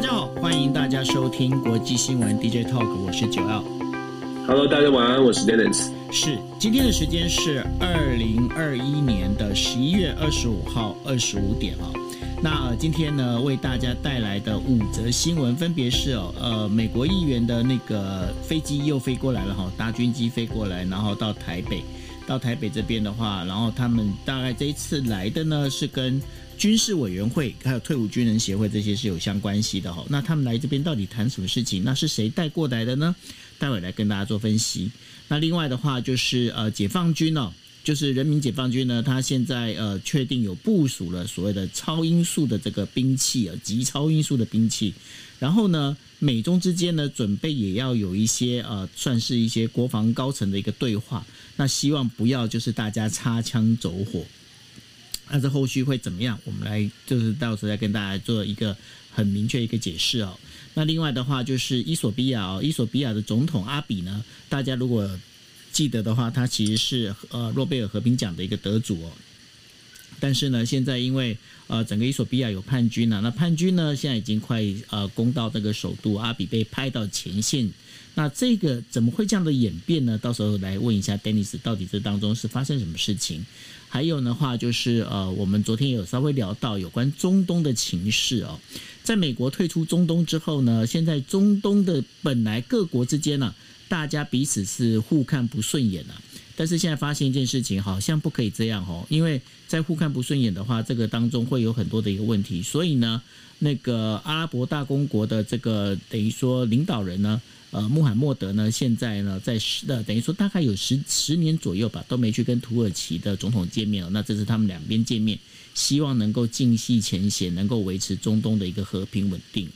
大家好，欢迎大家收听国际新闻 DJ Talk，我是九 L。Hello，大家晚安，我是 Dennis。是，今天的时间是二零二一年的十一月二十五号二十五点啊。那今天呢，为大家带来的五则新闻分别是哦，呃，美国议员的那个飞机又飞过来了哈，大军机飞过来，然后到台北，到台北这边的话，然后他们大概这一次来的呢是跟。军事委员会还有退伍军人协会这些是有相关系的哈，那他们来这边到底谈什么事情？那是谁带过来的呢？待会来跟大家做分析。那另外的话就是呃，解放军哦，就是人民解放军呢，他现在呃确定有部署了所谓的超音速的这个兵器啊，极超音速的兵器。然后呢，美中之间呢准备也要有一些呃，算是一些国防高层的一个对话。那希望不要就是大家擦枪走火。那这后续会怎么样？我们来就是到时候再跟大家做一个很明确一个解释哦。那另外的话就是伊索比亚哦，伊索比亚的总统阿比呢，大家如果记得的话，他其实是呃诺贝尔和平奖的一个得主哦。但是呢，现在因为呃整个伊索比亚有叛军啊，那叛军呢现在已经快呃攻到这个首都，阿比被派到前线。那这个怎么会这样的演变呢？到时候来问一下 Dennis，到底这当中是发生什么事情？还有的话就是呃，我们昨天有稍微聊到有关中东的情势哦，在美国退出中东之后呢，现在中东的本来各国之间呢、大家彼此是互看不顺眼啊，但是现在发现一件事情，好像不可以这样哦，因为在互看不顺眼的话，这个当中会有很多的一个问题，所以呢，那个阿拉伯大公国的这个等于说领导人呢。呃，穆罕默德呢，现在呢，在十呃，等于说大概有十十年左右吧，都没去跟土耳其的总统见面了。那这是他们两边见面，希望能够尽释前嫌，能够维持中东的一个和平稳定。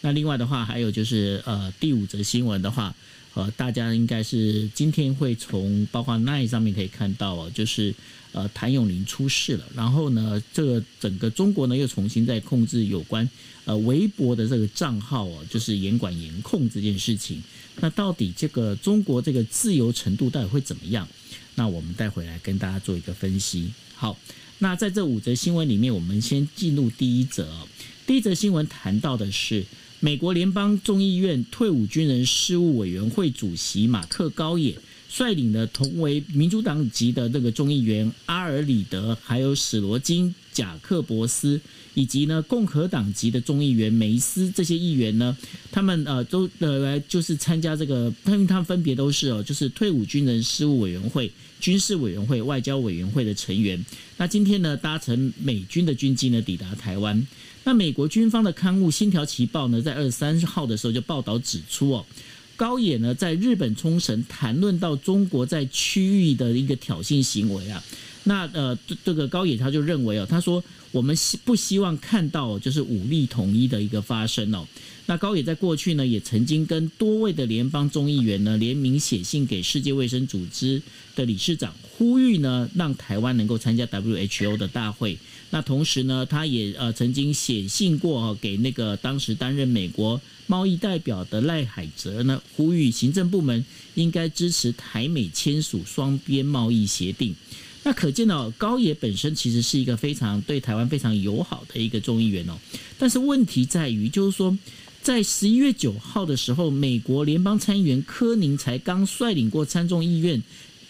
那另外的话，还有就是呃，第五则新闻的话，呃，大家应该是今天会从包括 Line 上面可以看到哦，就是。呃，谭咏麟出事了，然后呢，这个整个中国呢又重新在控制有关呃微博的这个账号哦，就是严管严控这件事情。那到底这个中国这个自由程度到底会怎么样？那我们待会来跟大家做一个分析。好，那在这五则新闻里面，我们先进入第一则。第一则新闻谈到的是美国联邦众议院退伍军人事务委员会主席马克高野。率领的同为民主党籍的这个众议员阿尔里德，还有史罗金、贾克伯斯，以及呢共和党籍的众议员梅斯这些议员呢，他们呃都呃来就是参加这个，因为他们分别都是哦，就是退伍军人事务委员会、军事委员会、外交委员会的成员。那今天呢，搭乘美军的军机呢抵达台湾。那美国军方的刊物《星条旗报》呢，在二十三号的时候就报道指出哦。高野呢，在日本冲绳谈论到中国在区域的一个挑衅行为啊，那呃，这个高野他就认为哦，他说我们希不希望看到就是武力统一的一个发生哦。那高野在过去呢，也曾经跟多位的联邦众议员呢联名写信给世界卫生组织的理事长，呼吁呢让台湾能够参加 WHO 的大会。那同时呢，他也呃曾经写信过给那个当时担任美国贸易代表的赖海泽呢，呼吁行政部门应该支持台美签署双边贸易协定。那可见呢，高野本身其实是一个非常对台湾非常友好的一个众议员哦。但是问题在于，就是说。在十一月九号的时候，美国联邦参议员柯宁才刚率领过参众议院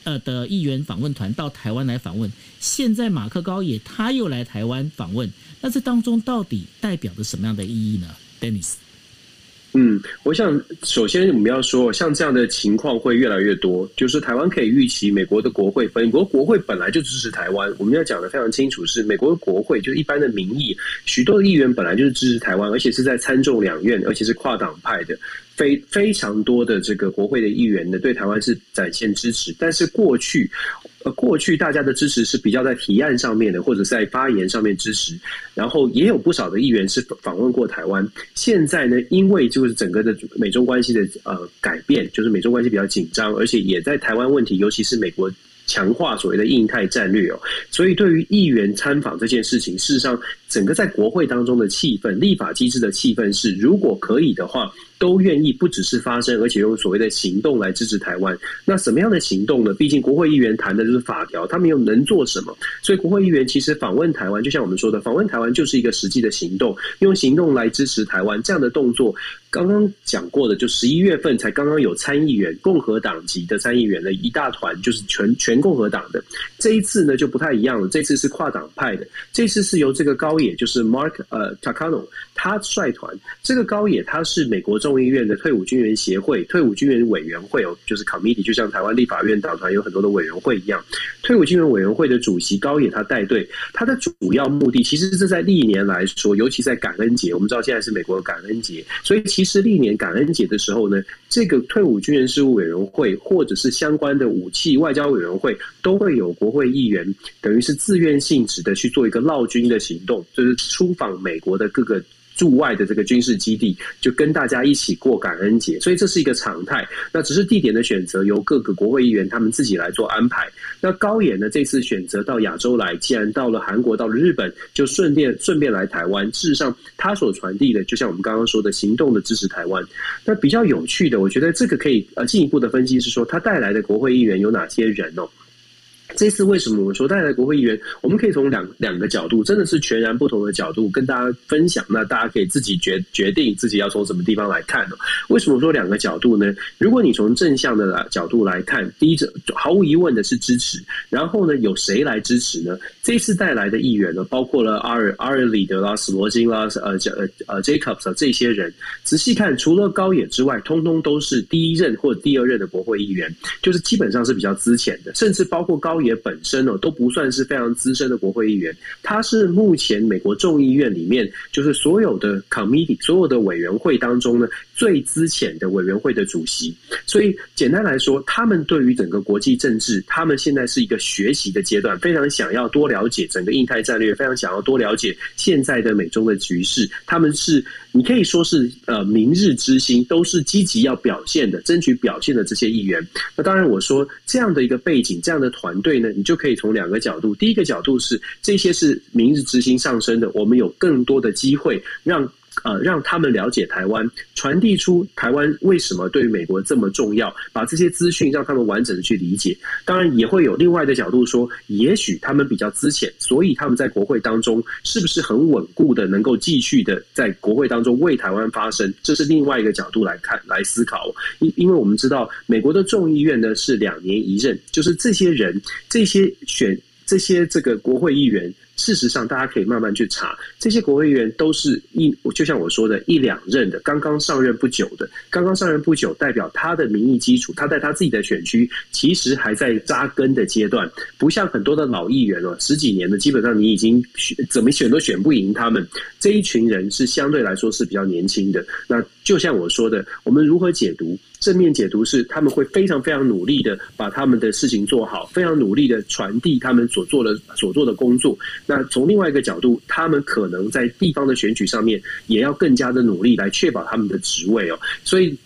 呃的议员访问团到台湾来访问，现在马克高野他又来台湾访问，那这当中到底代表着什么样的意义呢？Denis，。嗯，我想首先我们要说，像这样的情况会越来越多。就是台湾可以预期，美国的国会，美国国会本来就支持台湾。我们要讲的非常清楚，是美国的国会，就是一般的民意，许多的议员本来就是支持台湾，而且是在参众两院，而且是跨党派的。非非常多的这个国会的议员呢，对台湾是展现支持。但是过去，呃，过去大家的支持是比较在提案上面的，或者在发言上面支持。然后也有不少的议员是访问过台湾。现在呢，因为就是整个的美中关系的呃改变，就是美中关系比较紧张，而且也在台湾问题，尤其是美国。强化所谓的印太战略哦，所以对于议员参访这件事情，事实上整个在国会当中的气氛，立法机制的气氛是，如果可以的话。都愿意不只是发声，而且用所谓的行动来支持台湾。那什么样的行动呢？毕竟国会议员谈的就是法条，他们又能做什么？所以国会议员其实访问台湾，就像我们说的，访问台湾就是一个实际的行动，用行动来支持台湾这样的动作。刚刚讲过的，就十一月份才刚刚有参议员，共和党籍的参议员的一大团，就是全全共和党的。这一次呢就不太一样了，这次是跨党派的，这次是由这个高也，就是 Mark 呃 Takano 他率团。这个高野他是美国众议院的退伍军人协会退伍军人委员会哦，就是 Committee，就像台湾立法院党团有很多的委员会一样。退伍军人委员会的主席高野他带队，他的主要目的其实是在历年来说，尤其在感恩节，我们知道现在是美国的感恩节，所以其实历年感恩节的时候呢，这个退伍军人事务委员会或者是相关的武器外交委员会，都会有国会议员，等于是自愿性质的去做一个劳军的行动，就是出访美国的各个。驻外的这个军事基地，就跟大家一起过感恩节，所以这是一个常态。那只是地点的选择由各个国会议员他们自己来做安排。那高野呢，这次选择到亚洲来，既然到了韩国，到了日本，就顺便顺便来台湾。事实上，他所传递的，就像我们刚刚说的，行动的支持台湾。那比较有趣的，我觉得这个可以呃进一步的分析是说，他带来的国会议员有哪些人哦？这次为什么我们说带来国会议员，我们可以从两两个角度，真的是全然不同的角度跟大家分享。那大家可以自己决决定自己要从什么地方来看呢？为什么说两个角度呢？如果你从正向的角度来看，第一者毫无疑问的是支持。然后呢，有谁来支持呢？这次带来的议员呢，包括了阿尔阿尔里德啦、斯罗金啦、呃呃呃 Jacobs 这些人，仔细看，除了高野之外，通通都是第一任或第二任的国会议员，就是基本上是比较资浅的，甚至包括高。也本身哦，都不算是非常资深的国会议员，他是目前美国众议院里面，就是所有的 committee 所有的委员会当中呢，最资浅的委员会的主席。所以简单来说，他们对于整个国际政治，他们现在是一个学习的阶段，非常想要多了解整个印太战略，非常想要多了解现在的美中的局势。他们是你可以说是呃明日之星，都是积极要表现的、争取表现的这些议员。那当然，我说这样的一个背景，这样的团队。你就可以从两个角度。第一个角度是这些是明日之星上升的，我们有更多的机会让呃让他们了解台湾，传递出台湾为什么对于美国这么重要，把这些资讯让他们完整的去理解。当然也会有另外的角度说，也许他们比较资浅，所以他们在国会当中是不是很稳固的，能够继续的在国会当中为台湾发声？这是另外一个角度来看来思考。因因为我们知道美国的众议院呢是两年一任，就是这些人。这些选这些这个国会议员，事实上大家可以慢慢去查，这些国会议员都是一，就像我说的，一两任的，刚刚上任不久的，刚刚上任不久，代表他的民意基础，他在他自己的选区其实还在扎根的阶段，不像很多的老议员哦，十几年的，基本上你已经选怎么选都选不赢他们。这一群人是相对来说是比较年轻的，那就像我说的，我们如何解读？正面解读是，他们会非常非常努力的把他们的事情做好，非常努力的传递他们所做的所做的工作。那从另外一个角度，他们可能在地方的选举上面也要更加的努力来确保他们的职位哦。所以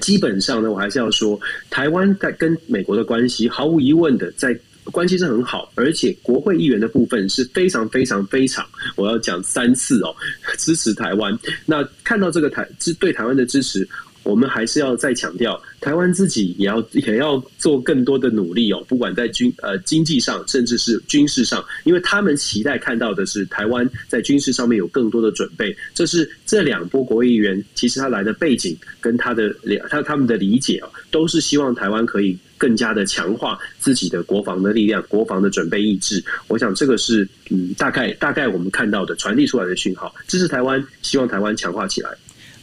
基本上呢，我还是要说，台湾在跟美国的关系，毫无疑问的在关系是很好，而且国会议员的部分是非常非常非常，我要讲三次哦，支持台湾。那看到这个台支对台湾的支持。我们还是要再强调，台湾自己也要也要做更多的努力哦，不管在军呃经济上，甚至是军事上，因为他们期待看到的是台湾在军事上面有更多的准备。这是这两波国会议员其实他来的背景跟他的他他们的理解啊，都是希望台湾可以更加的强化自己的国防的力量、国防的准备意志。我想这个是嗯，大概大概我们看到的传递出来的讯号，支持台湾，希望台湾强化起来。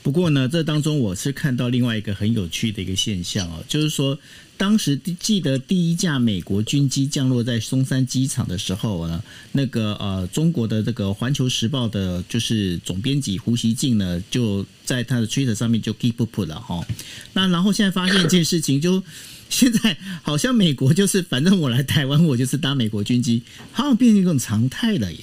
不过呢，这当中我是看到另外一个很有趣的一个现象哦，就是说，当时记得第一架美国军机降落在松山机场的时候呢，那个呃，中国的这个《环球时报》的就是总编辑胡锡进呢，就在他的 Twitter 上面就 keep up 了哈。那然后现在发现一件事情，就现在 好像美国就是反正我来台湾，我就是搭美国军机，好像变成一种常态了耶。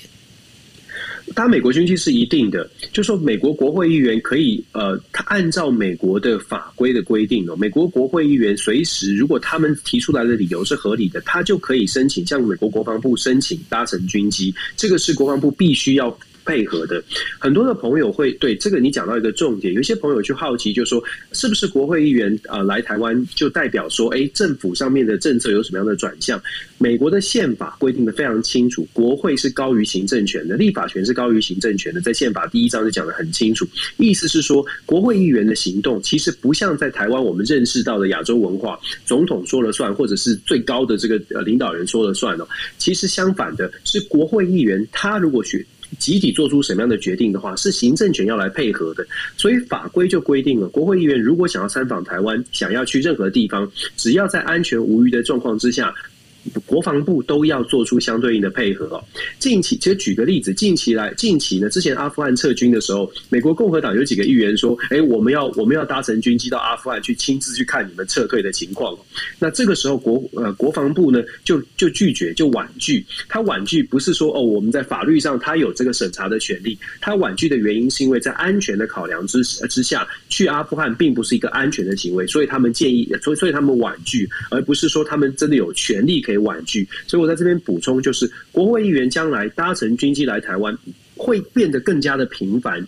搭美国军机是一定的，就说美国国会议员可以，呃，他按照美国的法规的规定哦，美国国会议员随时如果他们提出来的理由是合理的，他就可以申请向美国国防部申请搭乘军机，这个是国防部必须要。配合的。很多的朋友会对这个你讲到一个重点，有些朋友就好奇，就说是不是国会议员啊来台湾就代表说，哎，政府上面的政策有什么样的转向？美国的宪法规定的非常清楚，国会是高于行政权的，立法权是高于行政权的，在宪法第一章就讲得很清楚。意思是说，国会议员的行动其实不像在台湾我们认识到的亚洲文化，总统说了算，或者是最高的这个呃领导人说了算哦。其实相反的是，国会议员他如果去集体做出什么样的决定的话，是行政权要来配合的。所以法规就规定了，国会议员如果想要参访台湾，想要去任何地方，只要在安全无虞的状况之下。国防部都要做出相对应的配合哦。近期，其实举个例子，近期来，近期呢，之前阿富汗撤军的时候，美国共和党有几个议员说：“哎，我们要我们要搭乘军机到阿富汗去亲自去看你们撤退的情况。”那这个时候国呃国防部呢就就拒绝就婉拒。他婉拒不是说哦我们在法律上他有这个审查的权利，他婉拒的原因是因为在安全的考量之之下去阿富汗并不是一个安全的行为，所以他们建议，所以所以他们婉拒，而不是说他们真的有权利。给婉拒，所以我在这边补充，就是国会议员将来搭乘军机来台湾，会变得更加的频繁。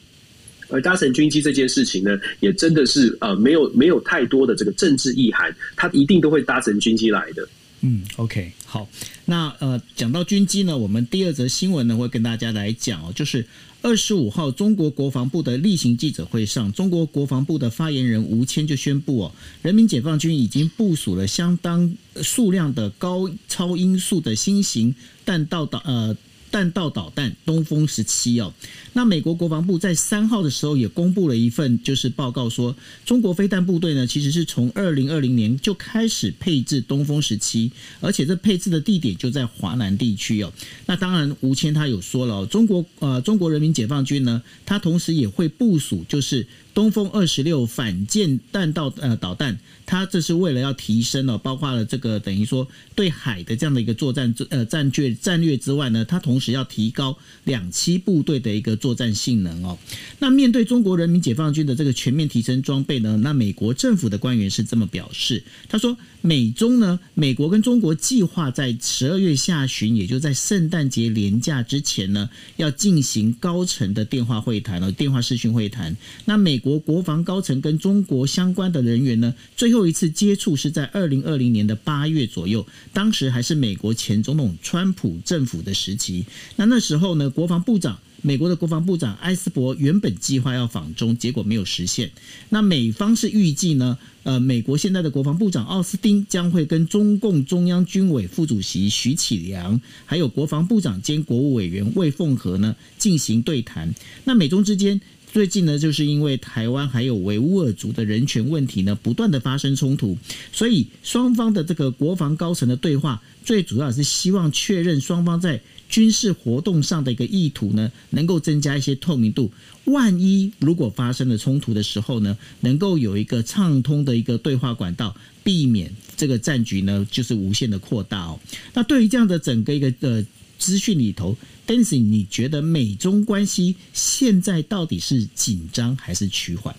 而搭乘军机这件事情呢，也真的是呃，没有没有太多的这个政治意涵，他一定都会搭乘军机来的。嗯，OK，好，那呃，讲到军机呢，我们第二则新闻呢，会跟大家来讲哦，就是。二十五号，中国国防部的例行记者会上，中国国防部的发言人吴谦就宣布哦，人民解放军已经部署了相当数量的高超音速的新型弹道导呃。弹道导弹东风十七哦，那美国国防部在三号的时候也公布了一份就是报告说，中国飞弹部队呢其实是从二零二零年就开始配置东风十七，而且这配置的地点就在华南地区哦。那当然吴谦他有说了，中国呃中国人民解放军呢，他同时也会部署就是。东风二十六反舰弹道呃导弹，它这是为了要提升哦，包括了这个等于说对海的这样的一个作战呃战略战略之外呢，它同时要提高两栖部队的一个作战性能哦。那面对中国人民解放军的这个全面提升装备呢，那美国政府的官员是这么表示，他说美中呢，美国跟中国计划在十二月下旬，也就在圣诞节连假之前呢，要进行高层的电话会谈哦，电话视讯会谈。那美国国防高层跟中国相关的人员呢，最后一次接触是在二零二零年的八月左右，当时还是美国前总统川普政府的时期。那那时候呢，国防部长，美国的国防部长埃斯珀原本计划要访中，结果没有实现。那美方是预计呢，呃，美国现在的国防部长奥斯汀将会跟中共中央军委副主席徐启良，还有国防部长兼国务委员魏凤和呢进行对谈。那美中之间。最近呢，就是因为台湾还有维吾尔族的人权问题呢，不断的发生冲突，所以双方的这个国防高层的对话，最主要是希望确认双方在军事活动上的一个意图呢，能够增加一些透明度。万一如果发生了冲突的时候呢，能够有一个畅通的一个对话管道，避免这个战局呢就是无限的扩大哦。那对于这样的整个一个呃。资讯里头 Dancy，你觉得美中关系现在到底是紧张还是趋缓？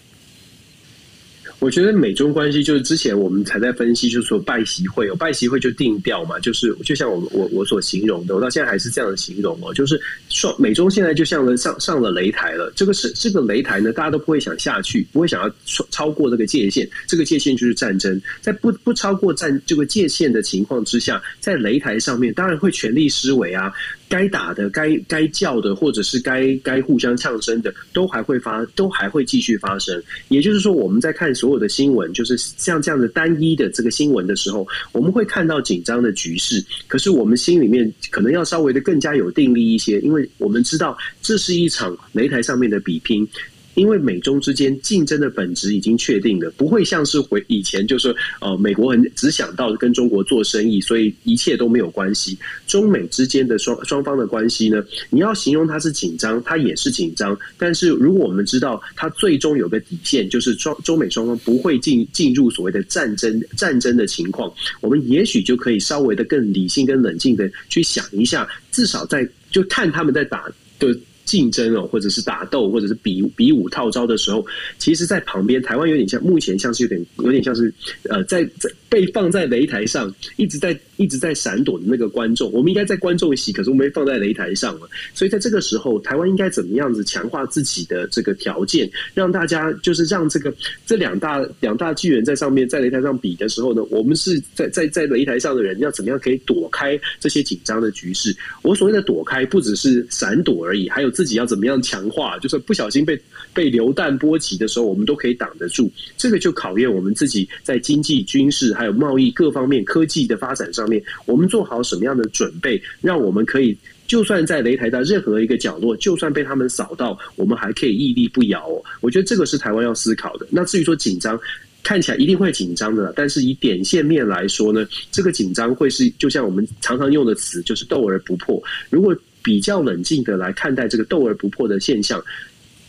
我觉得美中关系就是之前我们才在分析，就是说拜习会有拜习会就定调嘛，就是就像我我我所形容的，我到现在还是这样的形容哦，就是说美中现在就像了上上了擂台了，这个是这个擂台呢，大家都不会想下去，不会想要超超过这个界限，这个界限就是战争，在不不超过战这个界限的情况之下，在擂台上面当然会全力施为啊。该打的、该该叫的，或者是该该互相呛声的，都还会发，都还会继续发生。也就是说，我们在看所有的新闻，就是像这样的单一的这个新闻的时候，我们会看到紧张的局势。可是我们心里面可能要稍微的更加有定力一些，因为我们知道这是一场擂台上面的比拼。因为美中之间竞争的本质已经确定了，不会像是回以前就是呃美国很只想到跟中国做生意，所以一切都没有关系。中美之间的双双方的关系呢，你要形容它是紧张，它也是紧张。但是如果我们知道它最终有个底线，就是中中美双方不会进进入所谓的战争战争的情况，我们也许就可以稍微的更理性跟冷静的去想一下，至少在就看他们在打的。竞争哦，或者是打斗，或者是比比武套招的时候，其实，在旁边台湾有点像，目前像是有点有点像是呃，在在被放在擂台上，一直在一直在闪躲的那个观众。我们应该在观众席，可是我们被放在擂台上了。所以在这个时候，台湾应该怎么样子强化自己的这个条件，让大家就是让这个这两大两大巨人在上面在擂台上比的时候呢，我们是在在在擂台上的人要怎么样可以躲开这些紧张的局势？我所谓的躲开，不只是闪躲而已，还有自己要怎么样强化，就是不小心被被流弹波及的时候，我们都可以挡得住。这个就考验我们自己在经济、军事还有贸易各方面科技的发展上上面，我们做好什么样的准备，让我们可以就算在擂台的任何一个角落，就算被他们扫到，我们还可以屹立不摇。我觉得这个是台湾要思考的。那至于说紧张，看起来一定会紧张的，但是以点线面来说呢，这个紧张会是就像我们常常用的词，就是斗而不破。如果比较冷静的来看待这个斗而不破的现象，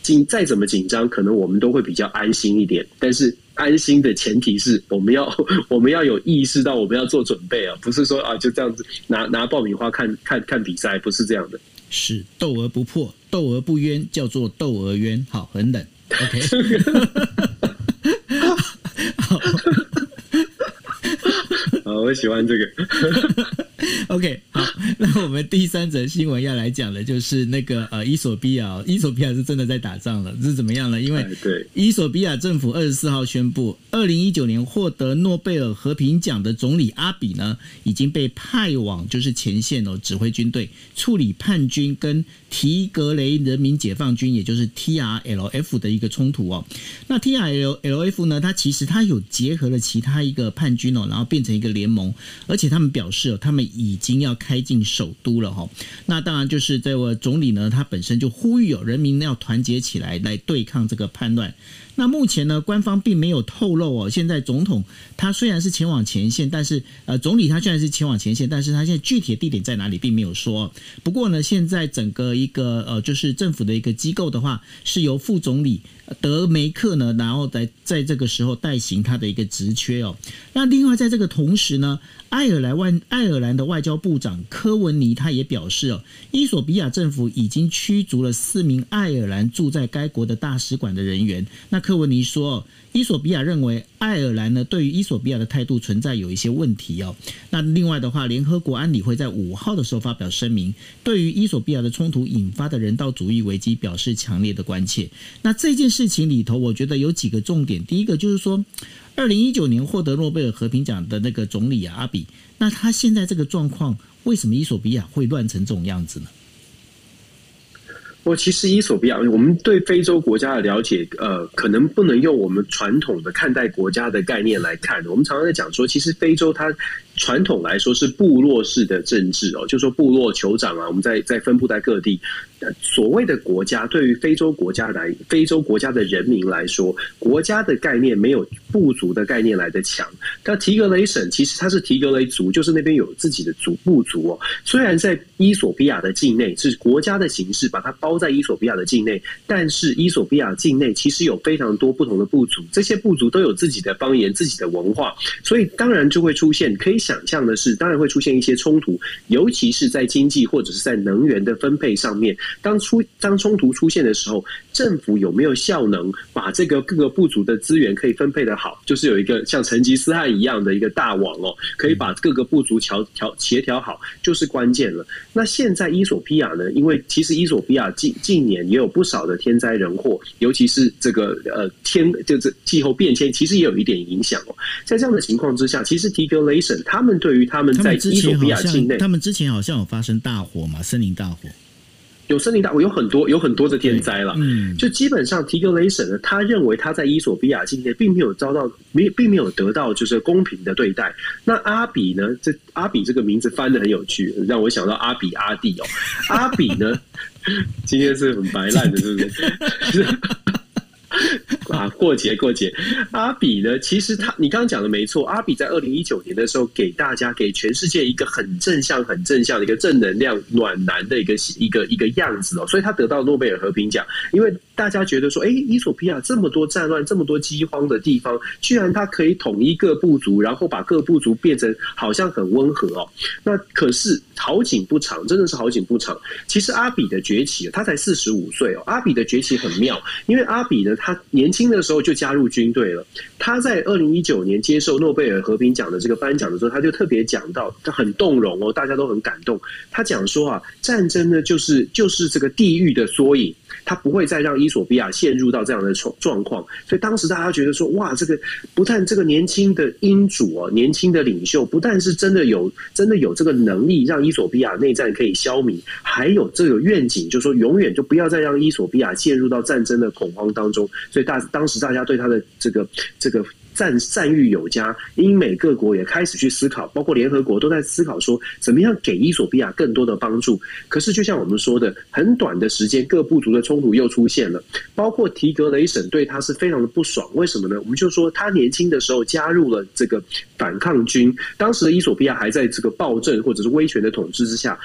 紧再怎么紧张，可能我们都会比较安心一点。但是安心的前提是我们要 我们要有意识到我们要做准备啊，不是说啊就这样子拿拿爆米花看看看比赛，不是这样的。是斗而不破，斗而不冤，叫做斗而冤。好，很冷。OK。好，我喜欢这个。OK，好，那我们第三则新闻要来讲的就是那个呃，伊索比亚，伊索比亚是真的在打仗了，这是怎么样呢？因为对，伊索比亚政府二十四号宣布，二零一九年获得诺贝尔和平奖的总理阿比呢，已经被派往就是前线哦，指挥军队处理叛军跟提格雷人民解放军，也就是 TRLF 的一个冲突哦。那 TRLF 呢，它其实它有结合了其他一个叛军哦，然后变成一个联盟，而且他们表示哦，他们已经要开进首都了哈，那当然就是这位总理呢，他本身就呼吁有人民要团结起来来对抗这个叛乱。那目前呢，官方并没有透露哦。现在总统他虽然是前往前线，但是呃，总理他虽然是前往前线，但是他现在具体的地点在哪里并没有说。不过呢，现在整个一个呃，就是政府的一个机构的话，是由副总理德梅克呢，然后在在这个时候代行他的一个职缺哦。那另外在这个同时呢，爱尔兰外爱尔兰的外交部长科文尼他也表示哦，伊索比亚政府已经驱逐了四名爱尔兰住在该国的大使馆的人员。那科文尼说，伊索比亚认为爱尔兰呢，对于伊索比亚的态度存在有一些问题哦。那另外的话，联合国安理会在五号的时候发表声明，对于伊索比亚的冲突引发的人道主义危机表示强烈的关切。那这件事情里头，我觉得有几个重点。第一个就是说，二零一九年获得诺贝尔和平奖的那个总理啊，阿比，那他现在这个状况，为什么伊索比亚会乱成这种样子呢？我其实伊索比亚，我们对非洲国家的了解，呃，可能不能用我们传统的看待国家的概念来看。我们常常在讲说，其实非洲它。传统来说是部落式的政治哦，就说部落酋长啊，我们在在分布在各地。所谓的国家，对于非洲国家来，非洲国家的人民来说，国家的概念没有部族的概念来的强。但提格雷省其实它是提格雷族，就是那边有自己的族部族哦。虽然在伊索比亚的境内是国家的形式，把它包在伊索比亚的境内，但是伊索比亚境内其实有非常多不同的部族，这些部族都有自己的方言、自己的文化，所以当然就会出现可以。想象的是，当然会出现一些冲突，尤其是在经济或者是在能源的分配上面。当出当冲突出现的时候，政府有没有效能把这个各个部族的资源可以分配得好？就是有一个像成吉思汗一样的一个大王哦，可以把各个部族调调协调好，就是关键了。那现在伊索比亚呢？因为其实伊索比亚近近年也有不少的天灾人祸，尤其是这个呃天就是气候变迁，其实也有一点影响哦。在这样的情况之下，其实提格雷省他们对于他们在伊索比亚境内，他们之前好像有发生大火嘛，森林大火，有森林大火，有很多有很多的天灾了。嗯，就基本上提格雷省呢，他认为他在伊索比亚境内并没有遭到没并没有得到就是公平的对待。那阿比呢？这阿比这个名字翻的很有趣，让我想到阿比阿弟哦。阿比呢，今天是很白烂的，是不是？过节过节，阿比呢？其实他，你刚刚讲的没错。阿比在二零一九年的时候，给大家、给全世界一个很正向、很正向的一个正能量、暖男的一个一个一个样子哦。所以他得到诺贝尔和平奖，因为大家觉得说，哎，伊索比亚这么多战乱、这么多饥荒的地方，居然他可以统一各部族，然后把各部族变成好像很温和哦。那可是。好景不长，真的是好景不长。其实阿比的崛起，他才四十五岁哦。阿比的崛起很妙，因为阿比呢，他年轻的时候就加入军队了。他在二零一九年接受诺贝尔和平奖的这个颁奖的时候，他就特别讲到，他很动容哦，大家都很感动。他讲说啊，战争呢，就是就是这个地狱的缩影。他不会再让伊索比亚陷入到这样的状状况，所以当时大家觉得说，哇，这个不但这个年轻的英主哦，年轻的领袖，不但是真的有真的有这个能力让伊索比亚内战可以消弭，还有这个愿景，就说永远就不要再让伊索比亚陷入到战争的恐慌当中。所以大当时大家对他的这个这个。赞赞誉有加，英美各国也开始去思考，包括联合国都在思考说，怎么样给伊索比亚更多的帮助。可是，就像我们说的，很短的时间，各部族的冲突又出现了，包括提格雷省对他是非常的不爽。为什么呢？我们就说他年轻的时候加入了这个反抗军，当时的伊索比亚还在这个暴政或者是威权的统治之下。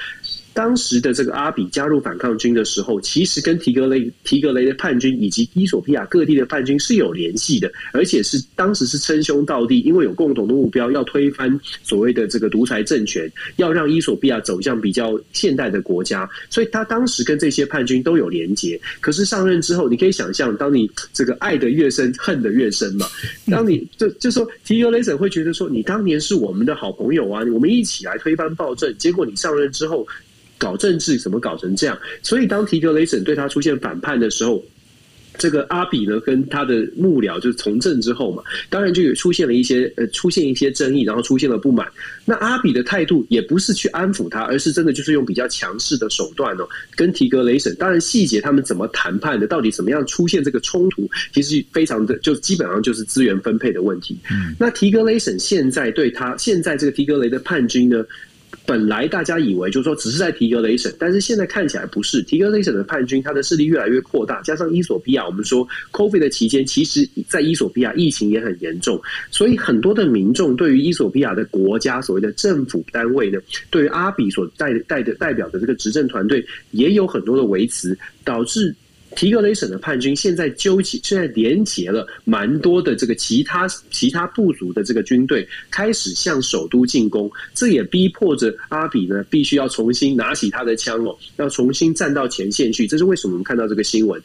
当时的这个阿比加入反抗军的时候，其实跟提格雷提格雷的叛军以及伊索比亚各地的叛军是有联系的，而且是当时是称兄道弟，因为有共同的目标，要推翻所谓的这个独裁政权，要让伊索比亚走向比较现代的国家，所以他当时跟这些叛军都有连结。可是上任之后，你可以想象，当你这个爱得越深，恨得越深嘛。当你就就说提格雷省会觉得说，你当年是我们的好朋友啊，我们一起来推翻暴政，结果你上任之后。搞政治怎么搞成这样？所以当提格雷省对他出现反叛的时候，这个阿比呢跟他的幕僚就是从政之后嘛，当然就有出现了一些呃出现一些争议，然后出现了不满。那阿比的态度也不是去安抚他，而是真的就是用比较强势的手段哦，跟提格雷省。当然细节他们怎么谈判的，到底怎么样出现这个冲突，其实非常的就基本上就是资源分配的问题。嗯，那提格雷省现在对他现在这个提格雷的叛军呢？本来大家以为就是说只是在提格雷省，但是现在看起来不是。提格雷省的叛军，他的势力越来越扩大，加上伊索比亚，我们说 COVID 的期间，其实在伊索比亚疫情也很严重，所以很多的民众对于伊索比亚的国家所谓的政府单位呢，对于阿比所代代的代表的这个执政团队，也有很多的维持，导致。提格雷省的叛军现在纠集，现在连结了蛮多的这个其他其他部族的这个军队，开始向首都进攻。这也逼迫着阿比呢，必须要重新拿起他的枪哦，要重新站到前线去。这是为什么我们看到这个新闻？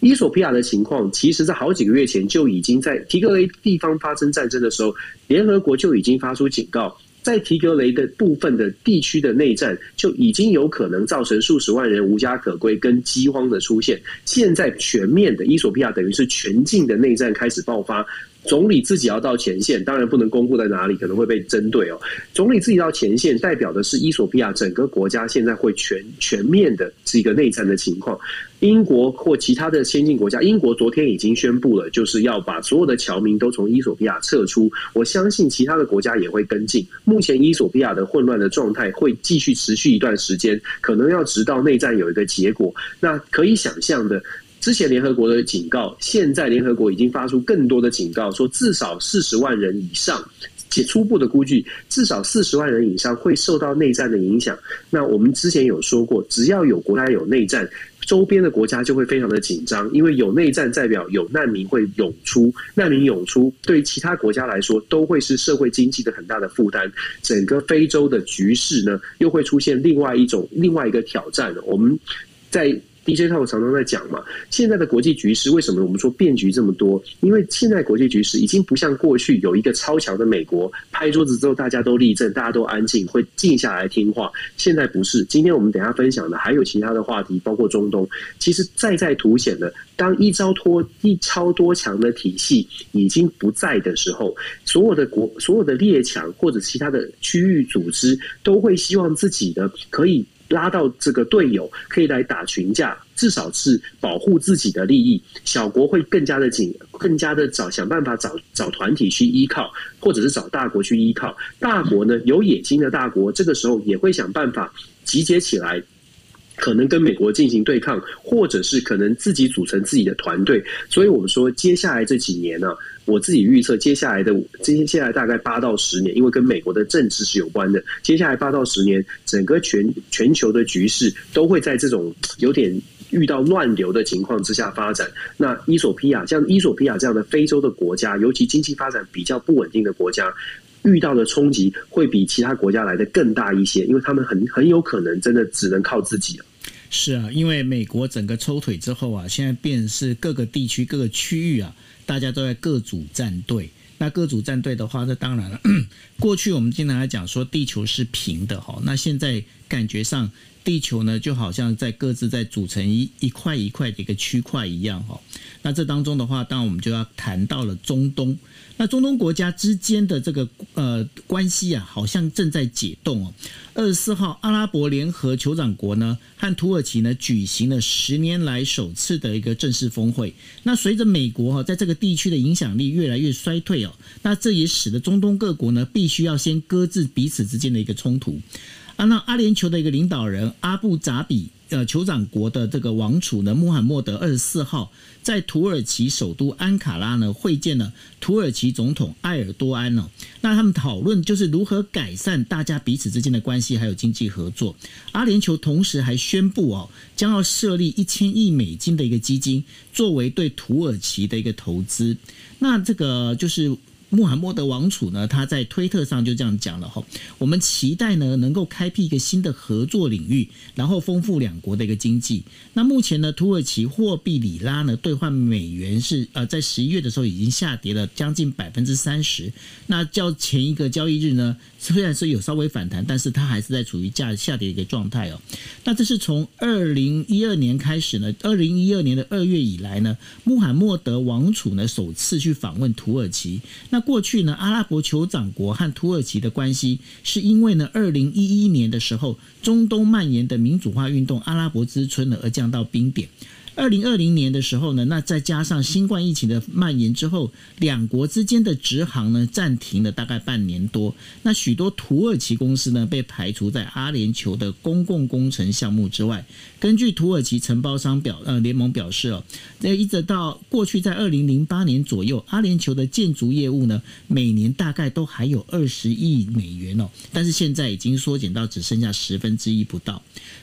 伊索比亚的情况，其实在好几个月前就已经在提格雷地方发生战争的时候，联合国就已经发出警告。在提格雷的部分的地区的内战，就已经有可能造成数十万人无家可归跟饥荒的出现。现在全面的伊索比亚等于是全境的内战开始爆发。总理自己要到前线，当然不能公布在哪里，可能会被针对哦。总理自己到前线，代表的是伊索比亚整个国家现在会全全面的是一个内战的情况。英国或其他的先进国家，英国昨天已经宣布了，就是要把所有的侨民都从伊索比亚撤出。我相信其他的国家也会跟进。目前伊索比亚的混乱的状态会继续持续一段时间，可能要直到内战有一个结果。那可以想象的。之前联合国的警告，现在联合国已经发出更多的警告，说至少四十万人以上，且初步的估计，至少四十万人以上会受到内战的影响。那我们之前有说过，只要有国家有内战，周边的国家就会非常的紧张，因为有内战代表有难民会涌出，难民涌出对其他国家来说都会是社会经济的很大的负担。整个非洲的局势呢，又会出现另外一种另外一个挑战。我们在。DJ 套常常在讲嘛，现在的国际局势为什么我们说变局这么多？因为现在国际局势已经不像过去有一个超强的美国拍桌子之后大家都立正，大家都安静，会静下来听话。现在不是。今天我们等下分享的还有其他的话题，包括中东，其实再再凸显了，当一超多一超多强的体系已经不在的时候，所有的国、所有的列强或者其他的区域组织都会希望自己的可以。拉到这个队友可以来打群架，至少是保护自己的利益。小国会更加的紧，更加的找想办法找找团体去依靠，或者是找大国去依靠。大国呢，有野心的大国，这个时候也会想办法集结起来，可能跟美国进行对抗，或者是可能自己组成自己的团队。所以我们说，接下来这几年呢、我自己预测，接下来的接下来大概八到十年，因为跟美国的政治是有关的。接下来八到十年，整个全全球的局势都会在这种有点遇到乱流的情况之下发展。那伊索比亚像伊索比亚这样的非洲的国家，尤其经济发展比较不稳定的国家。遇到的冲击会比其他国家来的更大一些，因为他们很很有可能真的只能靠自己了。是啊，因为美国整个抽腿之后啊，现在变是各个地区、各个区域啊，大家都在各组战队。那各组战队的话，那当然了。过去我们经常来讲说地球是平的哈，那现在感觉上地球呢就好像在各自在组成一一块一块的一个区块一样哈。那这当中的话，当然我们就要谈到了中东。那中东国家之间的这个呃关系啊，好像正在解冻哦。二十四号，阿拉伯联合酋长国呢和土耳其呢举行了十年来首次的一个正式峰会。那随着美国哈在这个地区的影响力越来越衰退哦，那这也使得中东各国呢必须要先搁置彼此之间的一个冲突。啊，那阿联酋的一个领导人阿布扎比。呃，酋长国的这个王储呢，穆罕默德二十四号在土耳其首都安卡拉呢会见了土耳其总统埃尔多安哦。那他们讨论就是如何改善大家彼此之间的关系，还有经济合作。阿联酋同时还宣布哦，将要设立一千亿美金的一个基金，作为对土耳其的一个投资。那这个就是。穆罕默德王储呢，他在推特上就这样讲了哈，我们期待呢能够开辟一个新的合作领域，然后丰富两国的一个经济。那目前呢，土耳其货币里拉呢兑换美元是呃在十一月的时候已经下跌了将近百分之三十。那较前一个交易日呢，虽然是有稍微反弹，但是它还是在处于价下跌的一个状态哦。那这是从二零一二年开始呢，二零一二年的二月以来呢，穆罕默德王储呢首次去访问土耳其。那过去呢，阿拉伯酋长国和土耳其的关系，是因为呢，二零一一年的时候，中东蔓延的民主化运动“阿拉伯之春”呢，而降到冰点。二零二零年的时候呢，那再加上新冠疫情的蔓延之后，两国之间的直航呢暂停了大概半年多。那许多土耳其公司呢被排除在阿联酋的公共工程项目之外。根据土耳其承包商表呃联盟表示哦，那一直到过去在二零零八年左右，阿联酋的建筑业务呢每年大概都还有二十亿美元哦，但是现在已经缩减到只剩下十分之一不到。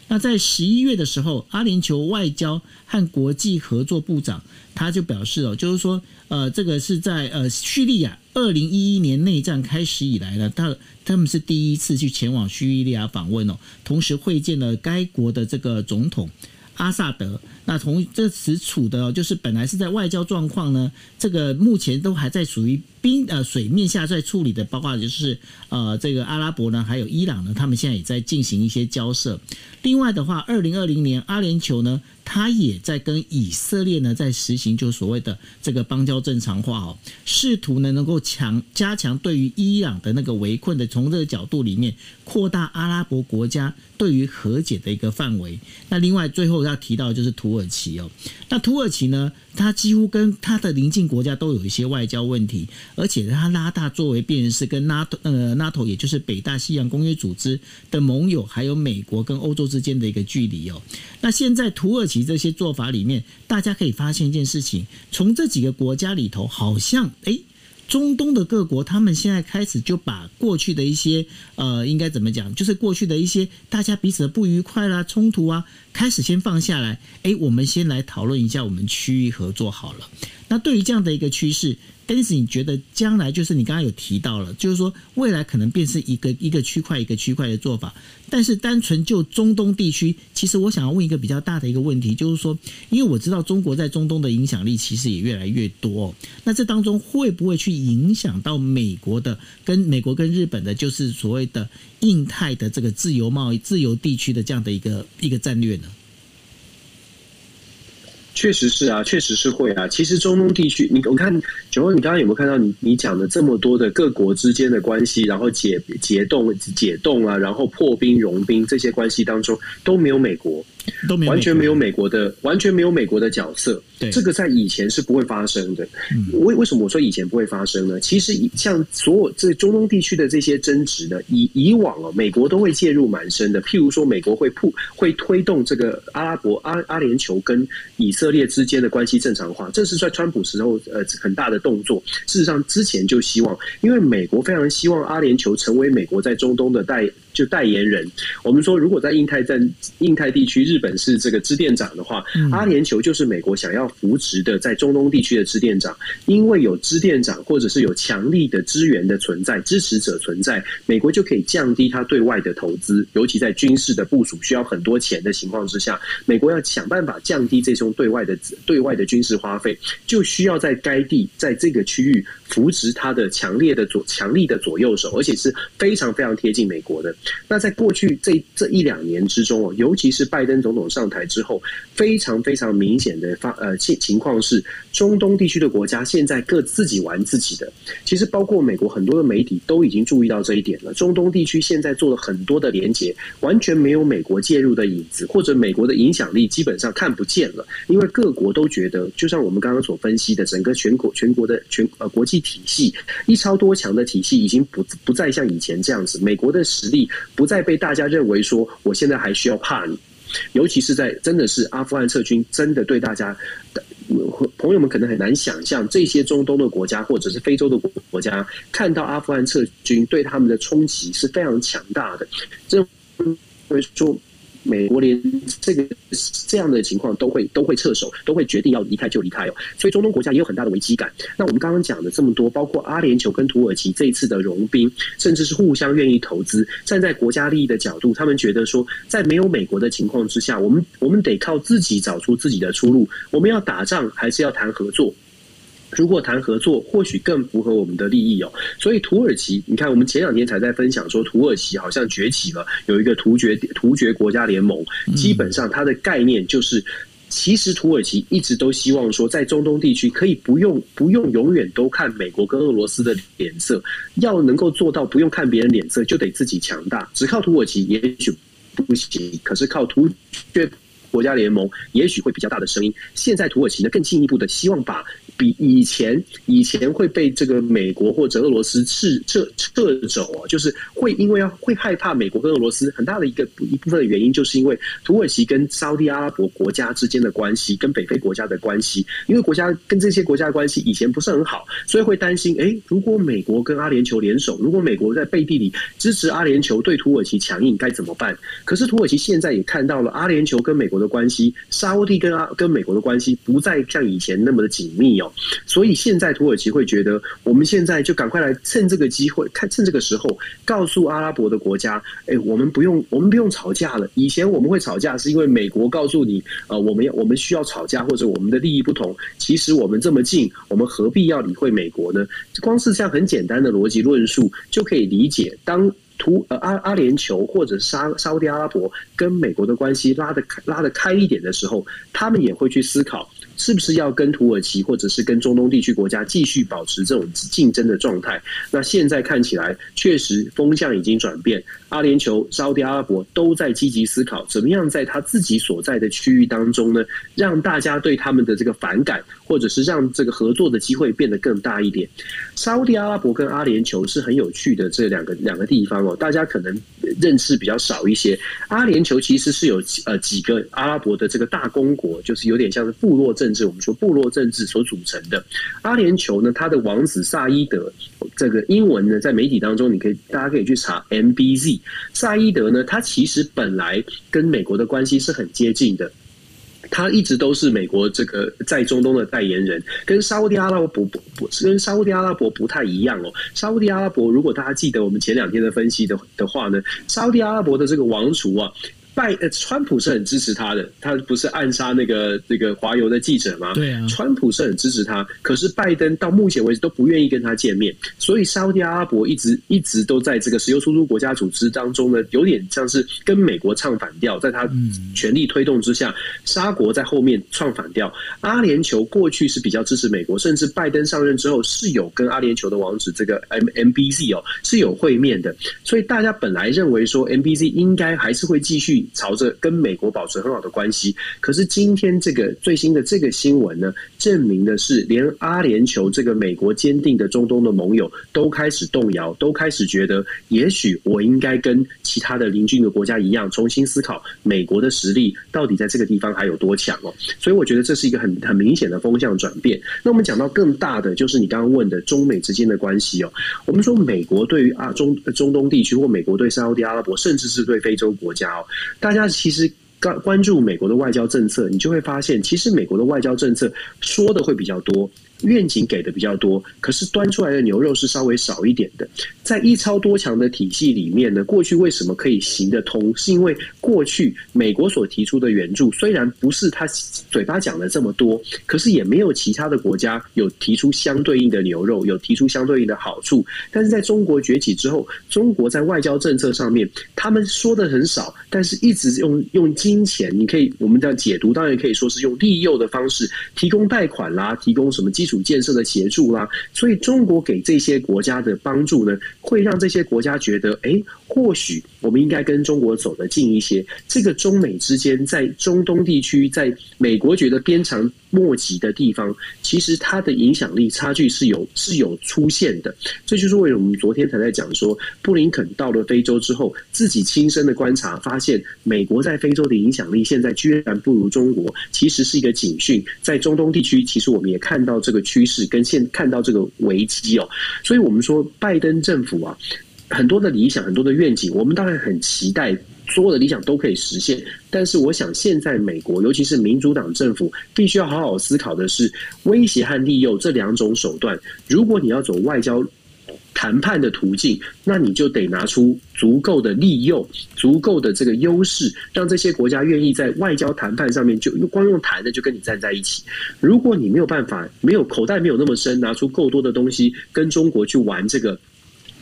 那在十一月的时候，阿联酋外交和国际合作部长他就表示哦，就是说，呃，这个是在呃叙利亚二零一一年内战开始以来呢，他他们是第一次去前往叙利亚访问哦，同时会见了该国的这个总统阿萨德。那从这此处的，就是本来是在外交状况呢，这个目前都还在属于冰呃水面下在处理的，包括就是呃这个阿拉伯呢，还有伊朗呢，他们现在也在进行一些交涉。另外的话，二零二零年阿联酋呢，他也在跟以色列呢在实行就所谓的这个邦交正常化哦，试图呢能够强加强对于伊朗的那个围困的，从这个角度里面扩大阿拉伯国家对于和解的一个范围。那另外最后要提到就是。土耳其哦，那土耳其呢？它几乎跟它的邻近国家都有一些外交问题，而且它拉大作为变成是跟 NATO 呃 NATO 也就是北大西洋公约组织的盟友，还有美国跟欧洲之间的一个距离哦。那现在土耳其这些做法里面，大家可以发现一件事情，从这几个国家里头，好像诶。中东的各国，他们现在开始就把过去的一些呃，应该怎么讲，就是过去的一些大家彼此的不愉快啦、冲突啊，开始先放下来。诶，我们先来讨论一下我们区域合作好了。那对于这样的一个趋势，但是你觉得将来就是你刚刚有提到了，就是说未来可能变成一个一个区块一个区块的做法。但是单纯就中东地区，其实我想要问一个比较大的一个问题，就是说，因为我知道中国在中东的影响力其实也越来越多，那这当中会不会去影响到美国的跟美国跟日本的，就是所谓的印太的这个自由贸易、自由地区的这样的一个一个战略呢？确实是啊，确实是会啊。其实中东地区，你我看九欧，你刚刚有没有看到你你讲的这么多的各国之间的关系，然后解解冻、解冻啊，然后破冰融冰这些关系当中都没有美国。都没有完全没有美国的，完全没有美国的角色。对，这个在以前是不会发生的。为为什么我说以前不会发生呢？其实像所有这中东地区的这些争执呢，以以往哦，美国都会介入蛮深的。譬如说，美国会铺会推动这个阿拉伯阿阿联酋跟以色列之间的关系正常化，这是在川普时候呃很大的动作。事实上，之前就希望，因为美国非常希望阿联酋成为美国在中东的代。就代言人。我们说，如果在印太战、印太地区，日本是这个支店长的话，嗯、阿联酋就是美国想要扶植的在中东地区的支店长。因为有支店长，或者是有强力的资源的存在、支持者存在，美国就可以降低他对外的投资，尤其在军事的部署需要很多钱的情况之下，美国要想办法降低这种对外的对外的军事花费，就需要在该地在这个区域扶植他的强烈的左强力的左右手，而且是非常非常贴近美国的。那在过去这这一两年之中哦，尤其是拜登总统上台之后，非常非常明显的发呃情情况是，中东地区的国家现在各自己玩自己的。其实包括美国很多的媒体都已经注意到这一点了。中东地区现在做了很多的连结，完全没有美国介入的影子，或者美国的影响力基本上看不见了。因为各国都觉得，就像我们刚刚所分析的，整个全国全国的全呃国际体系一超多强的体系已经不不再像以前这样子，美国的实力不再被大家认为说我现在还需要怕你，尤其是在真的是阿富汗撤军，真的对大家朋友们可能很难想象，这些中东的国家或者是非洲的国家看到阿富汗撤军对他们的冲击是非常强大的，认为说。美国连这个这样的情况都会都会撤手，都会决定要离开就离开哦。所以中东国家也有很大的危机感。那我们刚刚讲的这么多，包括阿联酋跟土耳其这一次的融冰，甚至是互相愿意投资，站在国家利益的角度，他们觉得说，在没有美国的情况之下，我们我们得靠自己找出自己的出路。我们要打仗还是要谈合作？如果谈合作，或许更符合我们的利益哦。所以土耳其，你看，我们前两天才在分享说，土耳其好像崛起了，有一个突厥突厥国家联盟。基本上，它的概念就是，其实土耳其一直都希望说，在中东地区可以不用不用永远都看美国跟俄罗斯的脸色，要能够做到不用看别人脸色，就得自己强大。只靠土耳其也许不行，可是靠突厥国家联盟也许会比较大的声音。现在土耳其呢，更进一步的希望把。比以前以前会被这个美国或者俄罗斯撤撤撤走啊，就是会因为要会害怕美国跟俄罗斯很大的一个一部分的原因，就是因为土耳其跟沙乌地阿拉伯国家之间的关系，跟北非国家的关系，因为国家跟这些国家的关系以前不是很好，所以会担心，哎，如果美国跟阿联酋联手，如果美国在背地里支持阿联酋对土耳其强硬，该怎么办？可是土耳其现在也看到了阿联酋跟美国的关系，沙乌地跟阿跟美国的关系不再像以前那么的紧密哦。所以现在土耳其会觉得，我们现在就赶快来趁这个机会，看趁这个时候，告诉阿拉伯的国家，哎，我们不用，我们不用吵架了。以前我们会吵架，是因为美国告诉你，呃，我们要，我们需要吵架，或者我们的利益不同。其实我们这么近，我们何必要理会美国呢？光是这样很简单的逻辑论述，就可以理解，当土呃阿阿联酋或者沙沙乌地阿拉伯跟美国的关系拉得开拉得开一点的时候，他们也会去思考。是不是要跟土耳其或者是跟中东地区国家继续保持这种竞争的状态？那现在看起来确实风向已经转变，阿联酋、沙乌地阿拉伯都在积极思考，怎么样在他自己所在的区域当中呢，让大家对他们的这个反感，或者是让这个合作的机会变得更大一点。沙乌地阿拉伯跟阿联酋是很有趣的这两个两个地方哦，大家可能认识比较少一些。阿联酋其实是有呃几个阿拉伯的这个大公国，就是有点像是部落政治，我们说部落政治所组成的阿联酋呢，他的王子萨伊德，这个英文呢，在媒体当中，你可以大家可以去查 MBZ。萨伊德呢，他其实本来跟美国的关系是很接近的，他一直都是美国这个在中东的代言人，跟沙乌地阿拉伯不不，跟沙乌地阿拉伯不太一样哦。沙乌地阿拉伯，如果大家记得我们前两天的分析的的话呢，沙乌地阿拉伯的这个王储啊。拜呃，川普是很支持他的，他不是暗杀那个那个华邮的记者吗？对啊，川普是很支持他，可是拜登到目前为止都不愿意跟他见面，所以沙乌地阿拉伯一直一直都在这个石油输出国家组织当中呢，有点像是跟美国唱反调，在他全力推动之下，沙国在后面唱反调。阿联酋过去是比较支持美国，甚至拜登上任之后是有跟阿联酋的王子这个 M MBZ 哦是有会面的，所以大家本来认为说 MBZ 应该还是会继续。朝着跟美国保持很好的关系。可是今天这个最新的这个新闻呢，证明的是连阿联酋这个美国坚定的中东的盟友都开始动摇，都开始觉得，也许我应该跟其他的邻近的国家一样，重新思考美国的实力到底在这个地方还有多强哦。所以我觉得这是一个很很明显的风向转变。那我们讲到更大的，就是你刚刚问的中美之间的关系哦。我们说美国对于啊中中东地区，或美国对沙特阿拉伯，甚至是对非洲国家哦，大家其实。关关注美国的外交政策，你就会发现，其实美国的外交政策说的会比较多。愿景给的比较多，可是端出来的牛肉是稍微少一点的。在一超多强的体系里面呢，过去为什么可以行得通？是因为过去美国所提出的援助虽然不是他嘴巴讲的这么多，可是也没有其他的国家有提出相对应的牛肉，有提出相对应的好处。但是在中国崛起之后，中国在外交政策上面，他们说的很少，但是一直用用金钱，你可以我们这样解读，当然可以说是用利诱的方式提供贷款啦，提供什么基。主建设的协助啦，所以中国给这些国家的帮助呢，会让这些国家觉得，哎，或许我们应该跟中国走得近一些。这个中美之间，在中东地区，在美国觉得鞭长莫及的地方，其实它的影响力差距是有是有出现的。这就是为什么我们昨天才在讲说，布林肯到了非洲之后，自己亲身的观察，发现美国在非洲的影响力现在居然不如中国，其实是一个警讯。在中东地区，其实我们也看到这个。趋势跟现看到这个危机哦，所以我们说拜登政府啊，很多的理想，很多的愿景，我们当然很期待所有的理想都可以实现。但是，我想现在美国，尤其是民主党政府，必须要好好思考的是威胁和利诱这两种手段。如果你要走外交。谈判的途径，那你就得拿出足够的利诱，足够的这个优势，让这些国家愿意在外交谈判上面就光用谈的就跟你站在一起。如果你没有办法，没有口袋没有那么深，拿出够多的东西跟中国去玩这个